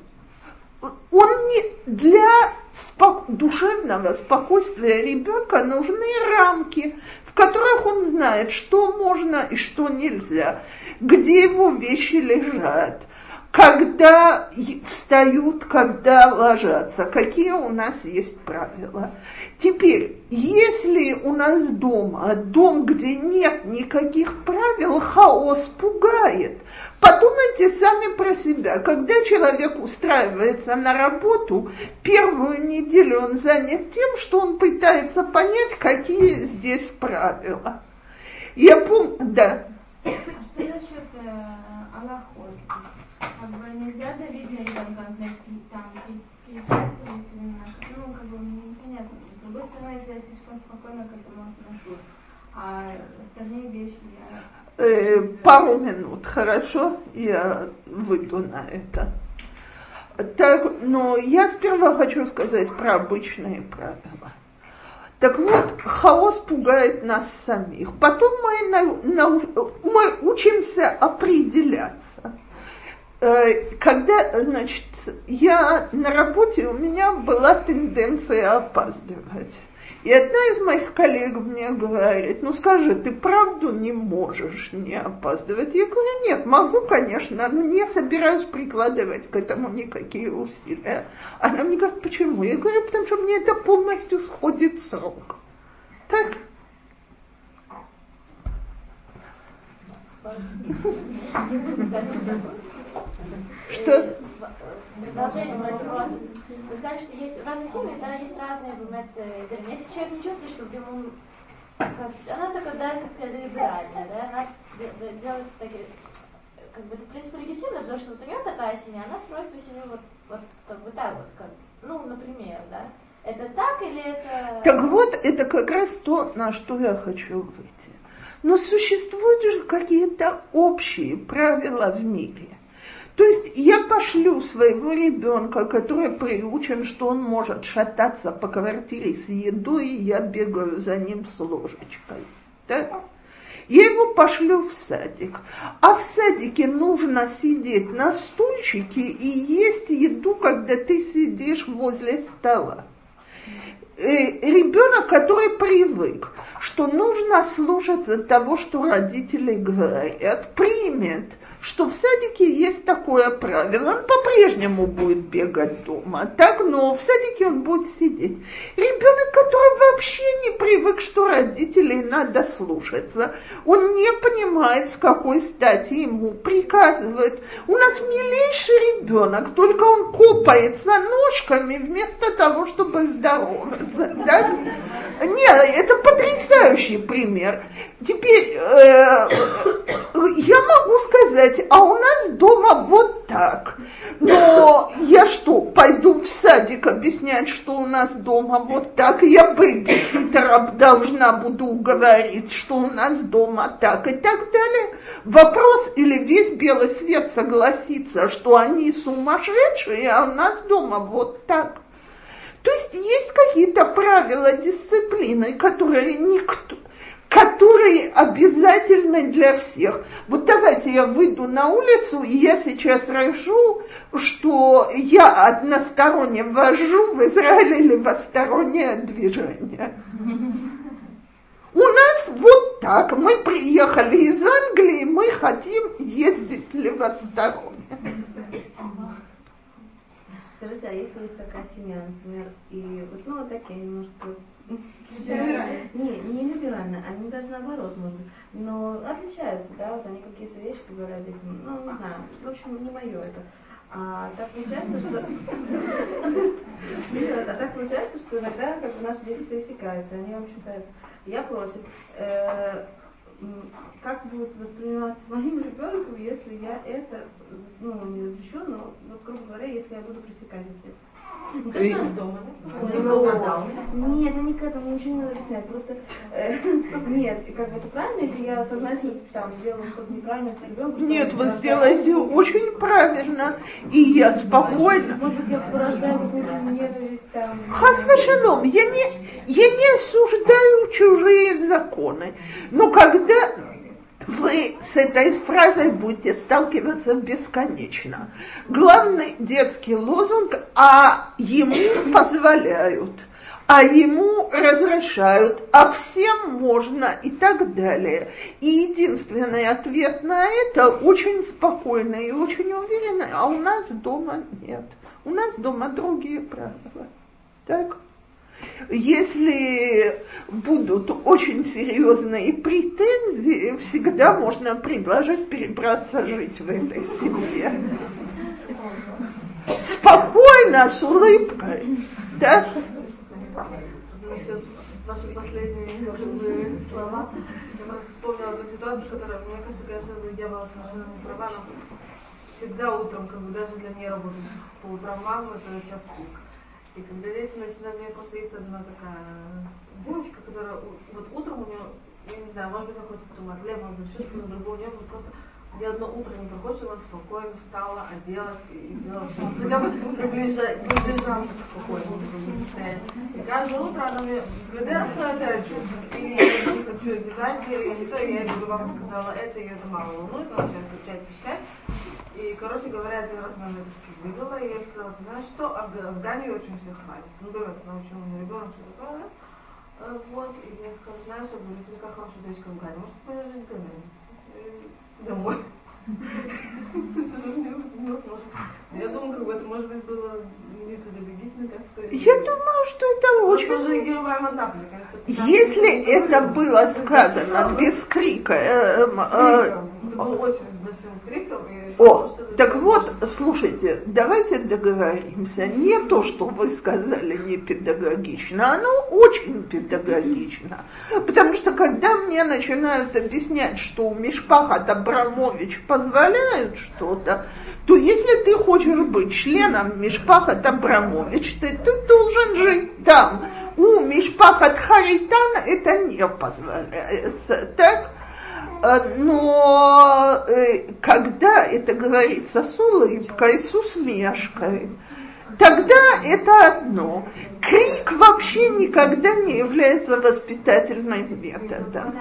Speaker 1: он не для спок, душевного спокойствия ребенка нужны рамки, в которых он знает, что можно и что нельзя, где его вещи лежат, когда встают, когда ложатся, какие у нас есть правила. Теперь, если у нас дома дом, где нет никаких правил, хаос пугает. Подумайте сами про себя. Когда человек устраивается на работу, первую неделю он занят тем, что он пытается понять, какие здесь правила. Я помню, да.
Speaker 2: А что насчет э, Аллахот? Как бы нельзя давить на ребенка, там, кричать ну, как бы. Другой стороны, если я слишком спокойно к этому отношусь, а остальные вещи я
Speaker 1: э, пару минут, хорошо? Я выйду на это. Так, но я сперва хочу сказать про обычные правила. Так вот, хаос пугает нас самих. Потом мы, на, на, мы учимся определяться. Э, когда, значит, я на работе, у меня была тенденция опаздывать. И одна из моих коллег мне говорит, ну скажи, ты правду не можешь не опаздывать? Я говорю, нет, могу, конечно, но не собираюсь прикладывать к этому никакие усилия. Она мне говорит, почему? Я говорю, потому что мне это полностью сходит с рук. Так? Что?
Speaker 6: Продолжение своего вопроса. Вы сказали, что есть в разных семьях, да, есть разные моменты. Если человек не чувствует, что ему она такая, да, как сказать, либеральная, да, она делает такие, как бы это, в принципе, легитимно, потому что вот у нее такая семья, она строит свою семью вот, вот как бы так вот, как, ну, например, да. Это так или это...
Speaker 1: Так вот, это как раз то, на что я хочу выйти. Но существуют же какие-то общие правила в мире. То есть я пошлю своего ребенка, который приучен, что он может шататься по квартире с едой, и я бегаю за ним с ложечкой. Да? Я его пошлю в садик. А в садике нужно сидеть на стульчике и есть еду, когда ты сидишь возле стола. Э, ребенок, который привык, что нужно слушаться того, что родители говорят, примет, что в садике есть такое правило, он по-прежнему будет бегать дома, так, но в садике он будет сидеть. Ребенок, который вообще не привык, что родителей надо слушаться, он не понимает, с какой стати ему приказывают. У нас милейший ребенок, только он копается ножками вместо того, чтобы здороваться. Да? Нет, это потрясающий пример. Теперь э, я могу сказать, а у нас дома вот так. Но я что, пойду в садик объяснять, что у нас дома вот так? Я бэбиситера должна буду говорить, что у нас дома так и так далее. Вопрос, или весь белый свет согласится, что они сумасшедшие, а у нас дома вот так. То есть есть какие-то правила дисциплины, которые никто, которые обязательны для всех. Вот давайте я выйду на улицу, и я сейчас решу, что я односторонне вожу в Израиле левостороннее движение. У нас вот так, мы приехали из Англии, мы хотим ездить левосторонне.
Speaker 4: Скажите, а если есть такая семья, например, и вот, ну, вот такие немножко...
Speaker 2: Либеральные?
Speaker 4: Не, не либеральные, они даже наоборот, может быть, но отличаются, да, вот они какие-то вещи позволяют детям, ну, не знаю, в общем, не мое это. А так получается, что... А так получается, что иногда как бы наши дети пересекаются, они, в общем-то, я против. Как будет восприниматься моим ребенком, если я это, ну, не запрещу, но, вот, грубо говоря, если я буду пресекать это.
Speaker 5: Да?
Speaker 4: Нет, это не к этому, ничего не надо объяснять. Просто э, нет, как это правильно, если я сознательно там делаю что-то неправильно с ребенком?
Speaker 1: Нет, вы сделаете очень правильно. И я спокойно.
Speaker 4: Может быть, я порождаю какую-то ненависть там.
Speaker 1: Хасвашалом, я не, я не осуждаю чужие законы. Но когда вы с этой фразой будете сталкиваться бесконечно. Главный детский лозунг «а ему позволяют», а ему разрешают, а всем можно и так далее. И единственный ответ на это очень спокойный и очень уверенный, а у нас дома нет. У нас дома другие правила. Так? Если будут очень серьезные претензии, всегда можно предложить перебраться жить в этой семье. Спокойно, с улыбкой. Да?
Speaker 5: Ваши последние слова. Я просто вспомнила одну ситуацию, которая, мне кажется, конечно, я была совершенно не права, но всегда утром, как бы даже для работать по утрам мамы, это час пик. И когда дети начинают, у меня просто есть одна такая девочка, которая вот утром у нее, я не знаю, может быть, какой-то тумат, лев, может быть, что-то другое, у нее просто ни одно утро не проходит, она спокойно встала, оделась и сделала все. Хотя бы приближаться к спокойному состоянию. И каждое утро она мне говорит, это и я не хочу обязать, я не то, я говорю, мама сказала это, и это мало волнует, она начинает кричать, пищать. И, короче говоря, один раз она вывела, и я сказала, ты знаешь что, Афганию очень все хвалит. Ну, говорят, она очень умный ребенок, что такое, да? Э, вот, и я сказала, знаешь, я говорю, ты такая хорошая девочка в Афгане, может, жить в Гане? Домой. Я думаю, как бы это, может быть, было не педагогично как-то.
Speaker 1: Я думаю, что это очень... Если это было сказано без крика, э,
Speaker 5: э, очень с большим криком.
Speaker 1: О, так вот, слушайте, давайте договоримся. Не то, что вы сказали не педагогично, оно очень педагогично. Потому что когда мне начинают объяснять, что у Мишпахат Абрамович позволяют что-то, то если ты хочешь быть членом Мишпахат Абрамович, ты, ты должен жить там. У Мишпахат Харитан это не позволяется. Так? Э, но э, когда это говорится с улыбкой, с усмешкой, тогда это одно. Крик вообще никогда не является воспитательным методом.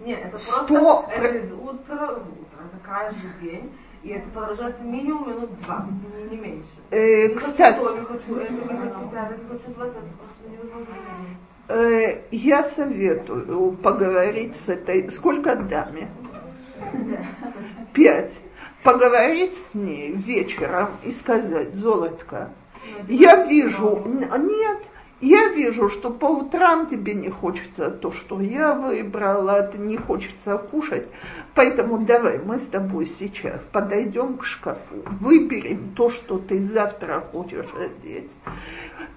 Speaker 5: Нет, это просто Что? это из утра в утро, это каждый день. И это продолжается минимум минут 20, не, не меньше.
Speaker 1: Э,
Speaker 5: не
Speaker 1: кстати,
Speaker 5: хочу то, не хочу это, не хочу, не хочу 20, это просто невозможно.
Speaker 1: Э, я советую поговорить с этой... Сколько даме? Пять. Поговорить с ней вечером и сказать, золотко, я вижу... Нет, я вижу, что по утрам тебе не хочется то, что я выбрала, ты не хочется кушать, поэтому давай мы с тобой сейчас подойдем к шкафу, выберем то, что ты завтра хочешь одеть.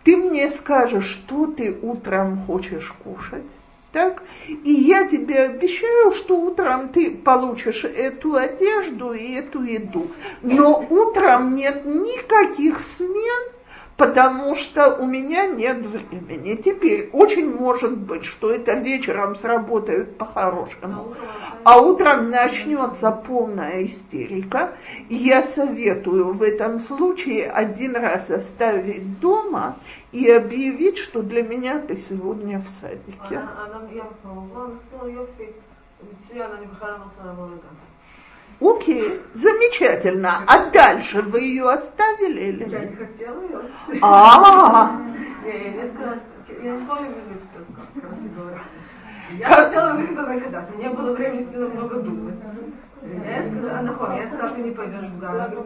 Speaker 1: Ты мне скажешь, что ты утром хочешь кушать. Так? И я тебе обещаю, что утром ты получишь эту одежду и эту еду. Но утром нет никаких смен, потому что у меня нет времени. Теперь очень может быть, что это вечером сработает по-хорошему, а утром начнется полная истерика. И я советую в этом случае один раз оставить дома и объявить, что для меня ты сегодня в садике. Окей, замечательно. А дальше вы ее оставили или
Speaker 5: нет? Я не хотела ее.
Speaker 1: А.
Speaker 5: Не, я не сказала, что я не помню, что короче говоря. Я хотела выхода наказать. У меня было времени с много думать. Я сказала, Анахон, я сказала, ты не пойдешь в Гану,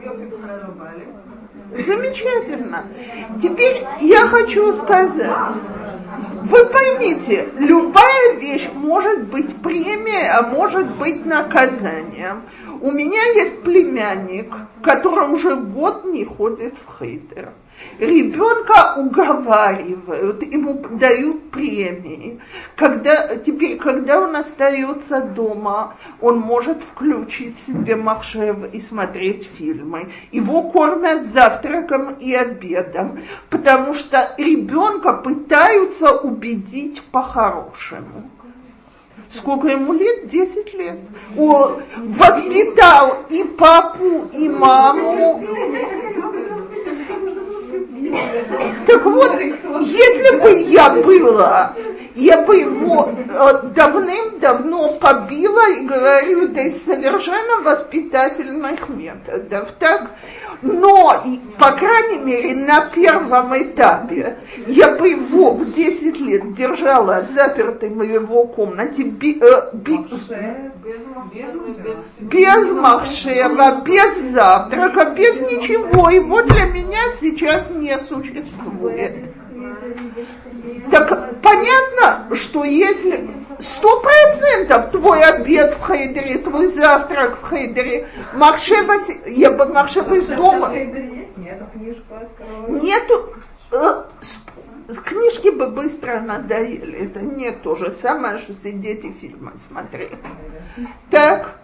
Speaker 1: Замечательно. Теперь я хочу сказать, вы поймите, любая вещь может быть премией, а может быть наказанием. У меня есть племянник, который уже год не ходит в хейтер. Ребенка уговаривают, ему дают премии. Когда, теперь, когда он остается дома, он может включить себе махшев и смотреть фильмы. Его кормят завтраком и обедом, потому что ребенка пытаются убедить по-хорошему. Сколько ему лет? Десять лет. Он воспитал и папу, и маму. Так вот, если бы я была, я бы его э, давным-давно побила и говорю, это из совершенно воспитательных методов, так? Но, по крайней мере, на первом этапе я бы его в 10 лет держала запертым в его комнате би, э, би, без махшева, без завтрака, без ничего. Его для меня сейчас не существует. Так понятно, что если сто процентов твой обед в Хейдере, твой завтрак в Хейдере, Макшеба, я бы Макшеба из дома... Нету, э, с книжки бы быстро надоели. Это не то же самое, что сидеть и фильмы смотреть. Так,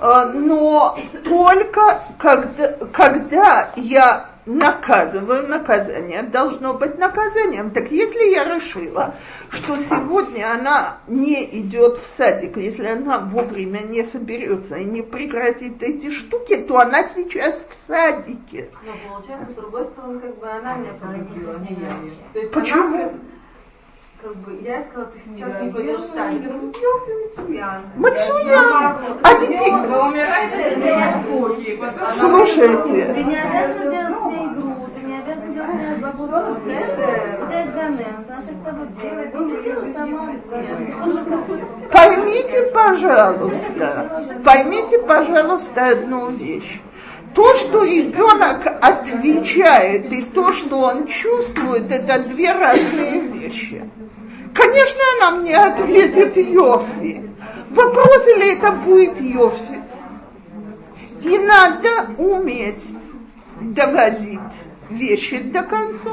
Speaker 1: э, но только когда, когда я наказываю, наказание должно быть наказанием. Так если я решила, что сегодня она не идет в садик, если она вовремя не соберется и не прекратит эти штуки, то она сейчас в садике.
Speaker 5: Но получается, с другой стороны, как бы она не остановила, не я.
Speaker 1: Почему?
Speaker 5: Как бы, я сказала, ты сейчас не пойдешь в садик. Я? Говорю.
Speaker 1: А теперь, слушайте,
Speaker 4: Ты не обязан делать себе игру, ты не обязан делать мне свободу. У тебя есть значит, с тобой делать.
Speaker 1: Поймите, пожалуйста, поймите, пожалуйста, одну вещь. То, что ребенок отвечает, и то, что он чувствует, это две разные вещи. Конечно, она мне ответит Йофи. Вопрос, или это будет Йофи. И надо уметь доводить вещи до конца.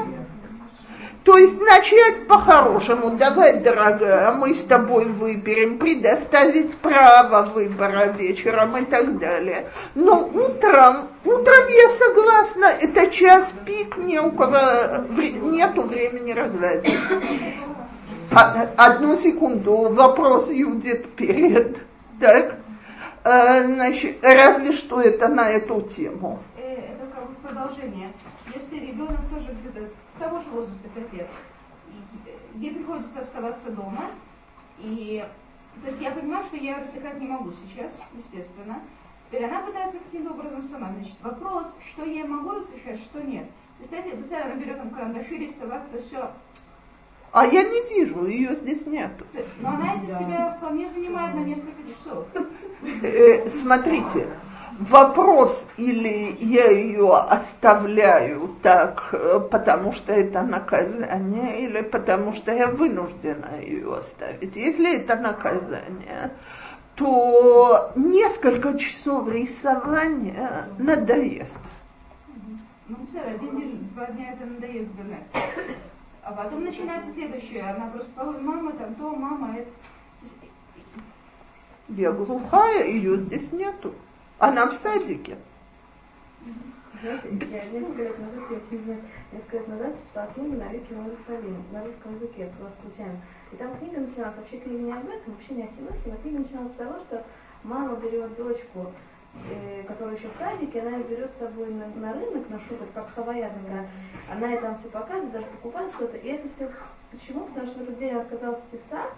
Speaker 1: То есть начать по-хорошему, давай, дорогая, мы с тобой выберем, предоставить право выбора вечером и так далее. Но утром, утром я согласна, это час пик, ни у кого нету времени разводить. А- Одну секунду, вопрос Юдит перед. Так, Э, значит, разве что это на эту тему.
Speaker 3: Э, это как продолжение. Если ребенок тоже где-то того же возраста 5 лет, э, ей приходится оставаться дома, и то есть я понимаю, что я развлекать не могу сейчас, естественно. Теперь она пытается каким-то образом сама. Значит, вопрос, что я могу развлекать, что нет. Представляете, постоянно берет там карандаши рисовать, то все.
Speaker 1: А я не вижу, ее здесь нету.
Speaker 3: Но она этим себя вполне занимает на несколько часов.
Speaker 1: Э, смотрите, вопрос или я ее оставляю так, э, потому что это наказание, или потому что я вынуждена ее оставить. Если это наказание, то несколько часов рисования надоест.
Speaker 3: Ну, знаю, один день, два дня это надоест гулять. А потом начинается следующее. Она просто «Ой, мама там то, мама это.
Speaker 1: Я глухая, ее здесь нету. Она в садике.
Speaker 4: Знаете, я несколько лет назад, я очень знаю, несколько лет назад прочитала книгу на Вике на Иерусалиме, на русском языке, это просто случайно. И там книга начиналась, вообще книга не об этом, вообще не о хинухе, но книга начиналась с того, что мама берет дочку, э, которая еще в садике, она ее берет с собой на, на рынок, на шубу, как хавая такая. Она ей там все показывает, даже покупает что-то, и это все Почему? Потому что в этот день отказалась идти в сад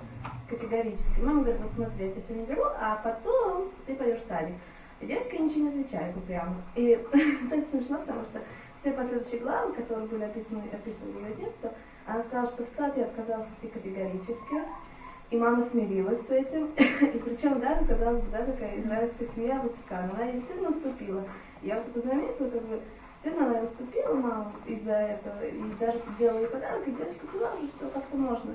Speaker 4: категорически. Мама говорит, вот смотри, я тебя сегодня беру, а потом ты пойдешь в садик. И девочка ничего не отвечает прямо. И так смешно, потому что все последующие главы, которые были описаны, описаны ее детство, она сказала, что в сад я отказалась идти категорически, и мама смирилась с этим. И причем даже, казалось бы, да, такая израильская семья Ватикана, она ей действительно наступила. Я вот это заметила, как бы, действительно она уступила маму из-за этого, и даже делала ей подарок, и девочка поняла, что как-то можно.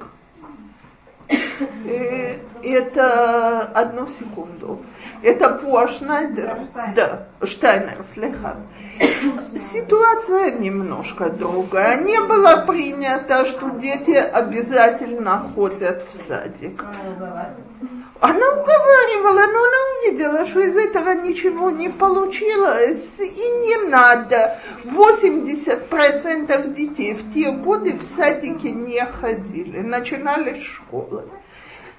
Speaker 1: Э, Это одну секунду. Это по Шнайдер. Да, Штайнер, слегка. Ситуация немножко другая. Не было принято, что дети обязательно ходят в садик. Она уговаривала, но она увидела, что из этого ничего не получилось, и не надо. 80% детей в те годы в садике не ходили, начинали с школы.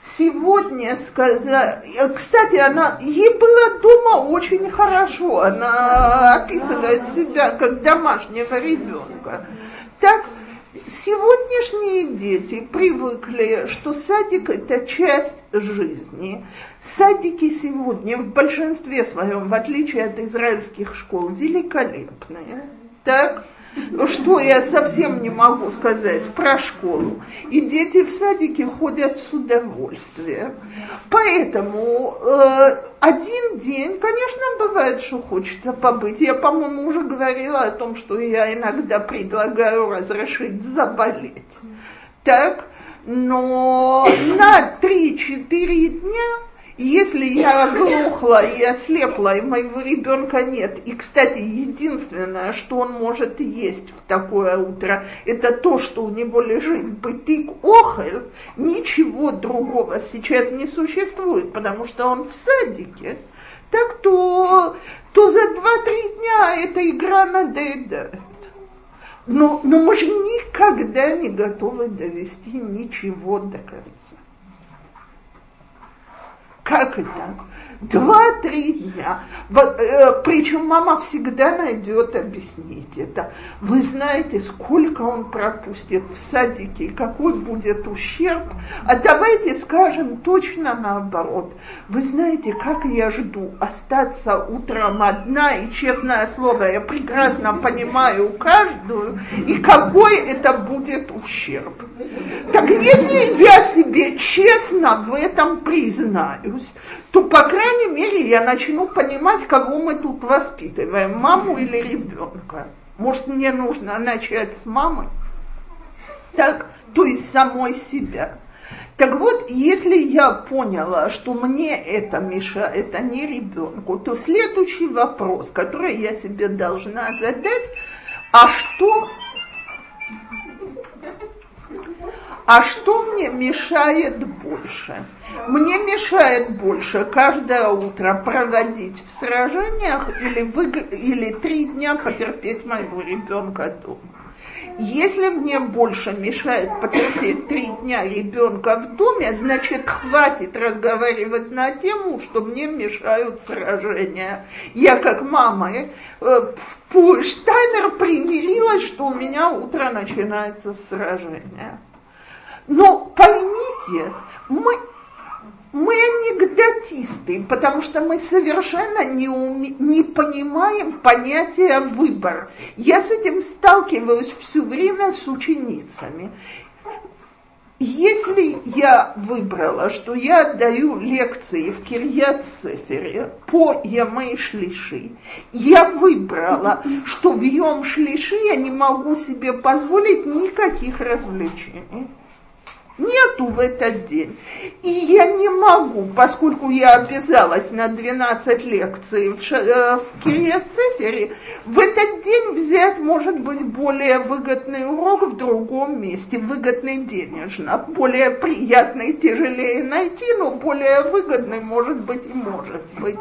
Speaker 1: Сегодня сказала, кстати, она, ей было дома очень хорошо, она описывает себя как домашнего ребенка. Так, Сегодняшние дети привыкли, что садик – это часть жизни. Садики сегодня в большинстве своем, в отличие от израильских школ, великолепные. Так? Что я совсем не могу сказать про школу. И дети в садике ходят с удовольствием. Поэтому э, один день, конечно, бывает, что хочется побыть. Я, по-моему, уже говорила о том, что я иногда предлагаю разрешить заболеть. Так? Но на 3-4 дня если я оглохла и ослепла, и моего ребенка нет, и, кстати, единственное, что он может есть в такое утро, это то, что у него лежит бытык охель, ничего другого сейчас не существует, потому что он в садике, так то, то за 2-3 дня эта игра надоедает. Но, но мы же никогда не готовы довести ничего до конца. Как это? Два-три дня. Э, Причем мама всегда найдет объяснить это. Вы знаете, сколько он пропустит в садике, какой будет ущерб. А давайте скажем точно наоборот. Вы знаете, как я жду остаться утром одна, и честное слово, я прекрасно понимаю каждую, и какой это будет ущерб. Так если я себе честно в этом признаюсь, то, по крайней мере, я начну понимать, кого мы тут воспитываем, маму или ребенка. Может, мне нужно начать с мамы? Так, то есть самой себя. Так вот, если я поняла, что мне это мешает, а не ребенку, то следующий вопрос, который я себе должна задать, а что а что мне мешает больше? Мне мешает больше каждое утро проводить в сражениях или, выг... или три дня потерпеть моего ребенка дома. Если мне больше мешает потерпеть три дня ребенка в доме, значит хватит разговаривать на тему, что мне мешают сражения. Я как мама э, в Штайнер примирилась, что у меня утро начинается с сражения. Но поймите, мы, мы анекдотисты, потому что мы совершенно не, уме, не понимаем понятия выбор. Я с этим сталкиваюсь все время с ученицами. Если я выбрала, что я даю лекции в Кирьят Сефере по Ямей Шлиши, я выбрала, что в Йом Шлиши я не могу себе позволить никаких развлечений нету в этот день. И я не могу, поскольку я обязалась на 12 лекций в, э, в Кириацифере, в этот день взять, может быть, более выгодный урок в другом месте, выгодный денежно, более приятный, тяжелее найти, но более выгодный, может быть, и может быть.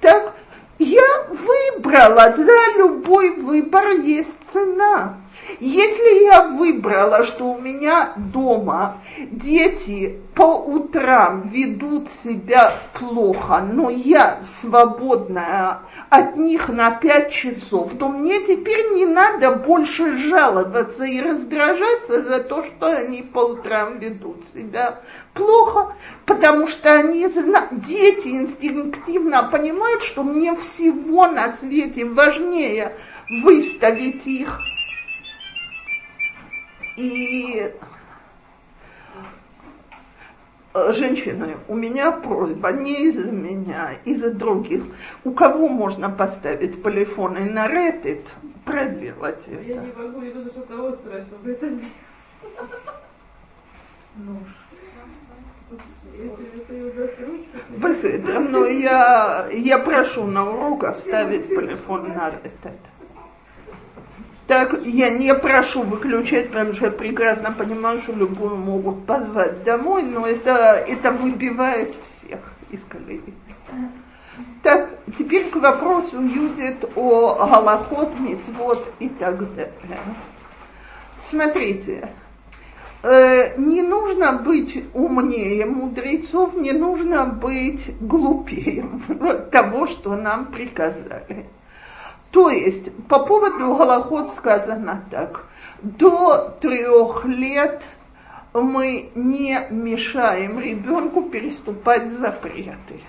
Speaker 1: Так, я выбрала, за любой выбор есть цена. Если я выбрала, что у меня дома дети по утрам ведут себя плохо, но я свободная от них на пять часов, то мне теперь не надо больше жаловаться и раздражаться за то, что они по утрам ведут себя плохо, потому что они, дети инстинктивно понимают, что мне всего на свете важнее выставить их и э, женщины, у меня просьба не из-за меня, из-за других. У кого можно поставить полифон и на Reddit проделать это?
Speaker 7: Я не могу, нужно что-то острое, чтобы это сделать.
Speaker 3: Ну,
Speaker 1: Быстро, но я, я прошу на урок ставить полифон на Reddit. Так я не прошу выключать, потому что я прекрасно понимаю, что любую могут позвать домой, но это, это выбивает всех из колеи. Так, теперь к вопросу Юдит о Галахот, Мицвод и так далее. Смотрите, э, не нужно быть умнее мудрецов, не нужно быть глупее того, что нам приказали. То есть по поводу голоход сказано так. До трех лет мы не мешаем ребенку переступать запреты.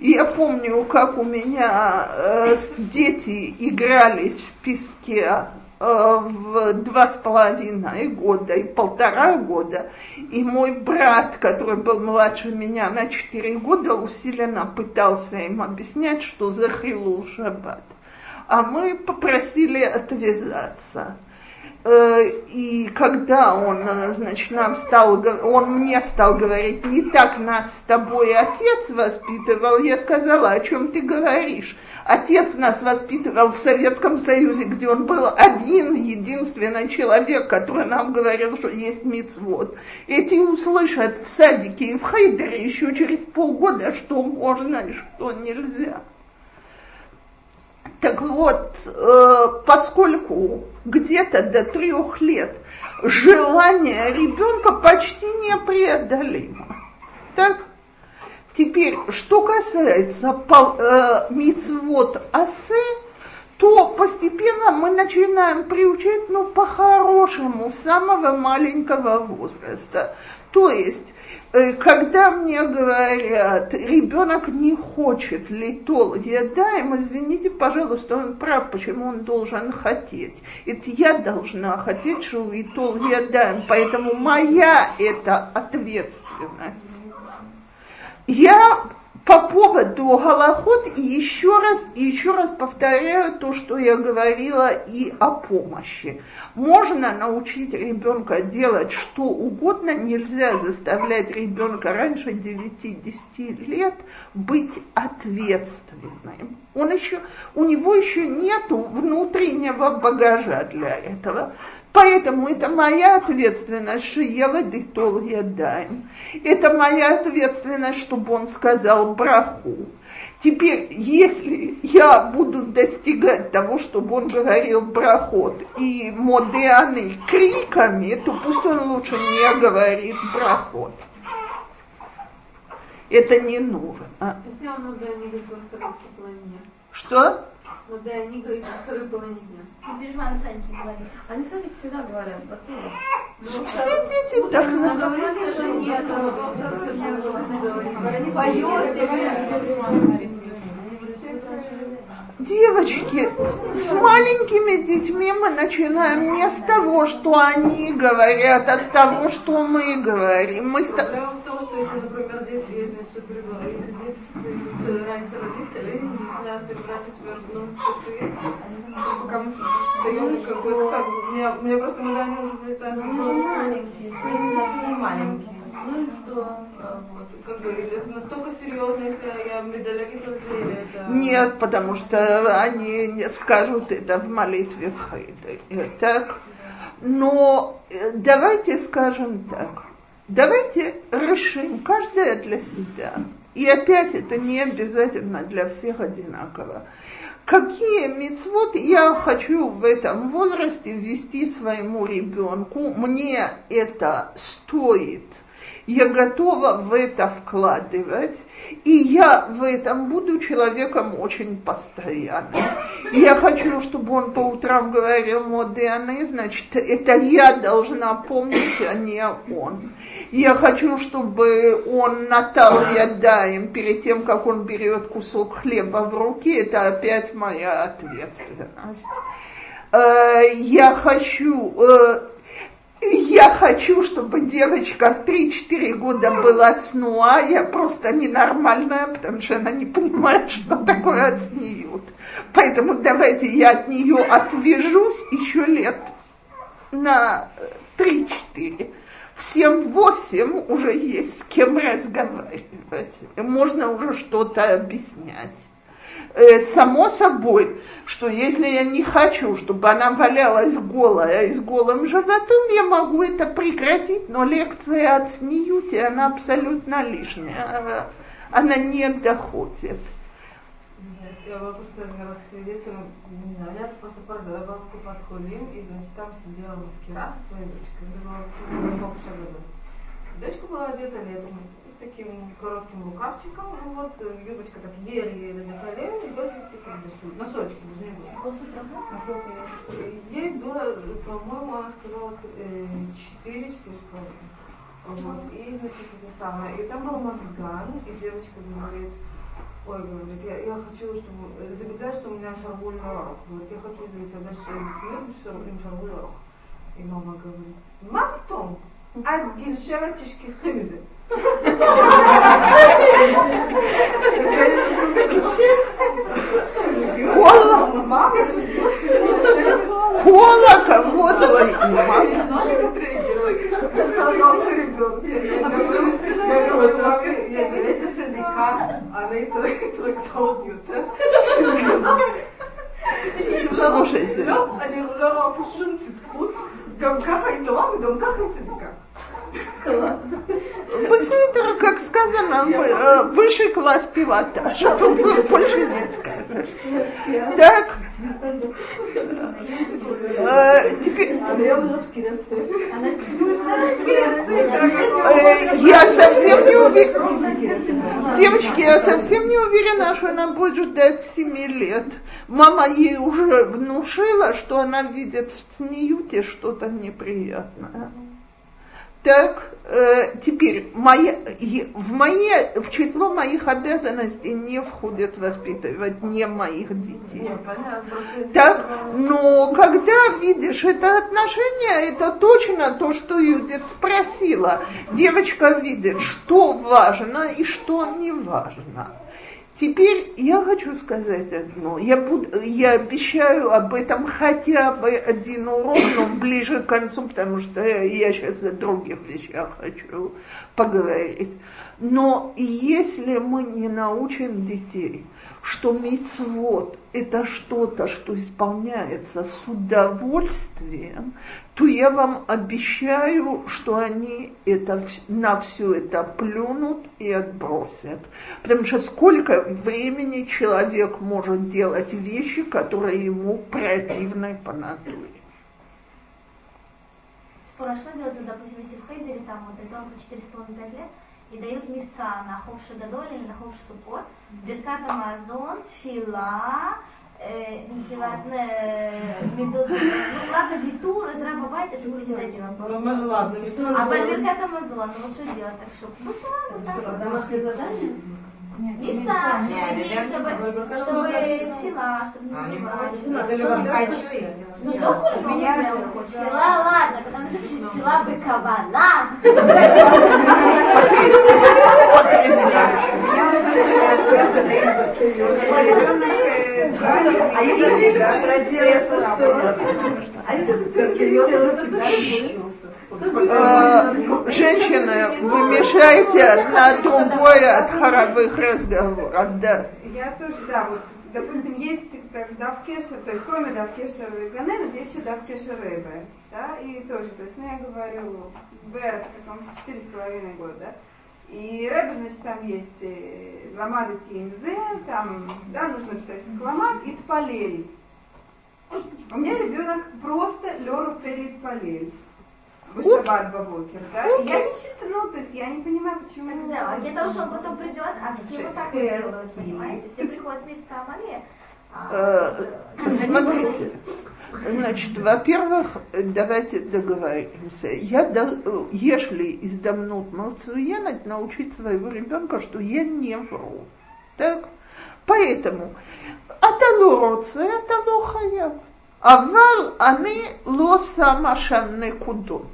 Speaker 1: Я помню, как у меня э, дети игрались в песке э, в два с половиной года и полтора года, и мой брат, который был младше меня на четыре года, усиленно пытался им объяснять, что за хилул шаббат а мы попросили отвязаться. Э, и когда он, э, значит, нам стал, он мне стал говорить, не так нас с тобой отец воспитывал, я сказала, о чем ты говоришь? Отец нас воспитывал в Советском Союзе, где он был один, единственный человек, который нам говорил, что есть мицвод. Эти услышат в садике и в Хейдере еще через полгода, что можно и что нельзя. Так вот, э, поскольку где-то до трех лет желание ребенка почти непреодолимо, так, Теперь, что касается э, мицвод асе, то постепенно мы начинаем приучать, ну, по-хорошему, с самого маленького возраста. То есть, э, когда мне говорят, ребенок не хочет литол, я да, им извините, пожалуйста, он прав, почему он должен хотеть. Это я должна хотеть, что литол я даем, поэтому моя это ответственность. Я по поводу Галахот и еще раз, и еще раз повторяю то, что я говорила и о помощи. Можно научить ребенка делать что угодно, нельзя заставлять ребенка раньше 9-10 лет быть ответственным. Он еще, у него еще нет внутреннего багажа для этого. Поэтому это моя ответственность, что ела дитол ядаем. Это моя ответственность, чтобы он сказал браху. Теперь, если я буду достигать того, чтобы он говорил брахот и модеаны криками, то пусть он лучше не говорит брахот. Это не нужно.
Speaker 3: Если он модеаны говорит во.
Speaker 1: Что?
Speaker 3: Ну да, они говорят во второй половине дня.
Speaker 6: Бижман Саньки говорит.
Speaker 4: Они, кстати, всегда говорят,
Speaker 1: дети так
Speaker 3: Ну,
Speaker 1: надо.
Speaker 3: говорит, что нет, а во второй дня поет, и
Speaker 1: Девочки, с маленькими детьми мы начинаем не с того, что они говорят, а с того, что мы говорим. Мы с
Speaker 5: Проблема в том, что если, например, дети, если что если дети встают раньше родителей, это у меня, просто модани уже
Speaker 3: же маленькие,
Speaker 5: Не маленькие.
Speaker 3: Ну и что?
Speaker 5: А, как бы, это настолько серьезно, если я медалягит или это...
Speaker 1: Нет, потому что они скажут это в молитве в Хайде. Так? Но э, давайте скажем так. Давайте решим каждая для себя. И опять это не обязательно для всех одинаково. Какие мецвод я хочу в этом возрасте ввести своему ребенку? Мне это стоит – я готова в это вкладывать, и я в этом буду человеком очень постоянным. Я хочу, чтобы он по утрам говорил модерны, значит, это я должна помнить, а не он. Я хочу, чтобы он натал ядаем перед тем, как он берет кусок хлеба в руки, это опять моя ответственность. Э, Я хочу э, я хочу, чтобы девочка в 3-4 года была цнуа, я просто ненормальная, потому что она не понимает, что такое отснеют. Поэтому давайте я от нее отвяжусь еще лет на 3-4. В 7-8 уже есть с кем разговаривать. Можно уже что-то объяснять само собой, что если я не хочу, чтобы она валялась голая и с голым животом, я могу это прекратить, но лекция от снюти, она абсолютно лишняя, она не доходит.
Speaker 5: Я была просто раз свидетелем, не знаю, я просто я была в и, значит, там сидела Маскира со своей дочкой, это было года. Дочка была одета летом, таким коротким рукавчиком, ну вот э, юбочка так еле-еле на колен, идет такие носочки, даже не больше. После? Ей было, по-моему, она сказала, э, 4, 4 с половиной. Вот, и, значит, это самое. И там был мозган, и девочка говорит, ой, говорит, я, я хочу, чтобы, э, забеда, что у меня шаргуль рох. Говорит, я хочу, говорит, отдать им шаргуль рох. И мама говорит, мам том, а гильшева тишки хымзы. מזה.
Speaker 1: Кола кого-то
Speaker 5: Сказал ребенку. Я говорю, маме, я говорю, если цедика, она и трактовал
Speaker 1: Слушайте.
Speaker 5: אני לא רואה פה שום צדקות, גם ככה היא טובה וגם ככה היא צדיקה.
Speaker 1: Как сказано, э, высший класс пилотажа. Больше не скажешь. Так, Э, э, я совсем не уверена. Девочки, я совсем не уверена, что она будет ждать 7 лет. Мама ей уже внушила, что она видит в Цниюте что-то неприятное. Так, э, теперь моя, в, мои, в число моих обязанностей не входит воспитывать не моих детей.
Speaker 5: Не, понятно,
Speaker 1: Так, но когда видишь это отношение, это точно то, что Юдит спросила. Девочка видит, что важно и что не важно. Теперь я хочу сказать одно. Я, буду, я обещаю об этом хотя бы один урок, но ближе к концу, потому что я сейчас о других вещах хочу поговорить. Но если мы не научим детей, что мицвод – это что-то, что исполняется с удовольствием, то я вам обещаю, что они это, на все это плюнут и отбросят. Потому что сколько времени человек может делать вещи, которые ему противны по натуре.
Speaker 8: Спор, а что делать, допустим, если в Хейдере там вот ребенку 4,5-5 лет, и дают мифца на хов шедадоль или на хов сукот, биркат амазон, тфила, э, ладно, витур, из раба байт, это не всегда э, делаем.
Speaker 5: Ну ладно, что
Speaker 8: А биркат амазон, ну что делать, так что? Ну ладно,
Speaker 3: домашнее задание?
Speaker 9: Не,
Speaker 8: чтобы, чтобы,
Speaker 9: ну,
Speaker 8: чтобы тфила, чтобы
Speaker 9: А, не
Speaker 8: забывать.
Speaker 9: Вот.
Speaker 8: Ну Тфила, ладно, когда напишешь тфила.
Speaker 3: А ты делаешь то, что... А если ты делаешь то, что
Speaker 1: Э, Женщины, вы мешаете одна другое от хоровых разговоров, да.
Speaker 10: Я тоже, да, вот, допустим, есть так, давкешер, то есть кроме давкешер и ганена, есть еще давкешер рыбы, да, и тоже, то есть, ну, я говорю, Бер, он, четыре с половиной года, да, и Рэбе, значит, там есть э, ламады тимзе, там, да, нужно писать ламад и тпалель. У меня ребенок просто леру целит палель. В шаббат бабокер, да? И я не считаю, ну, то есть я не понимаю, почему...
Speaker 8: А для того, что он потом придет, а все вот так вот делают, понимаете? Все приходят вместе в Амале.
Speaker 1: Э, Смотрите, значит, во-первых, давайте договоримся. Я, до- если издамнут мацуенать, научить своего ребенка, что я не вру. Так? Поэтому, аталороце, аталохая. Авал ани ло сама шамне кудот.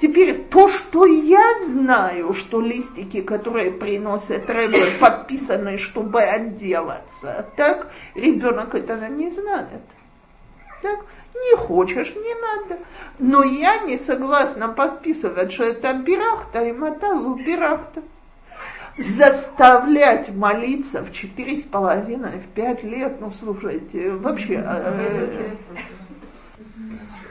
Speaker 1: Теперь то, что я знаю, что листики, которые приносят Рэбе, подписаны, чтобы отделаться, так ребенок этого не знает. Так, не хочешь, не надо. Но я не согласна подписывать, что это бирахта и маталу бирахта. Заставлять молиться в четыре с половиной, в пять лет, ну слушайте, вообще э,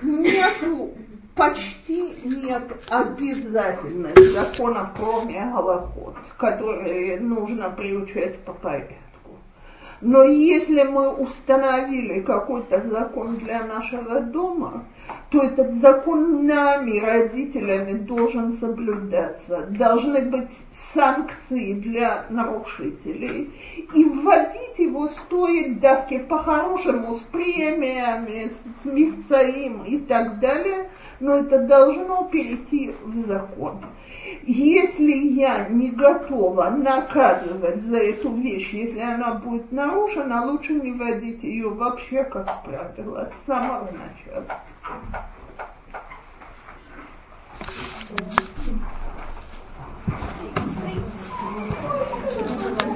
Speaker 1: нету, почти нет обязательных законов, кроме голоход, которые нужно приучать по порядку. Но если мы установили какой-то закон для нашего дома, то этот закон нами, родителями, должен соблюдаться. Должны быть санкции для нарушителей. И вводить его стоит давки по-хорошему, с премиями, с, мифцаим и так далее, но это должно перейти в закон. Если я не готова наказывать за эту вещь, если она будет нарушена, лучше не вводить ее вообще как правило с самого начала.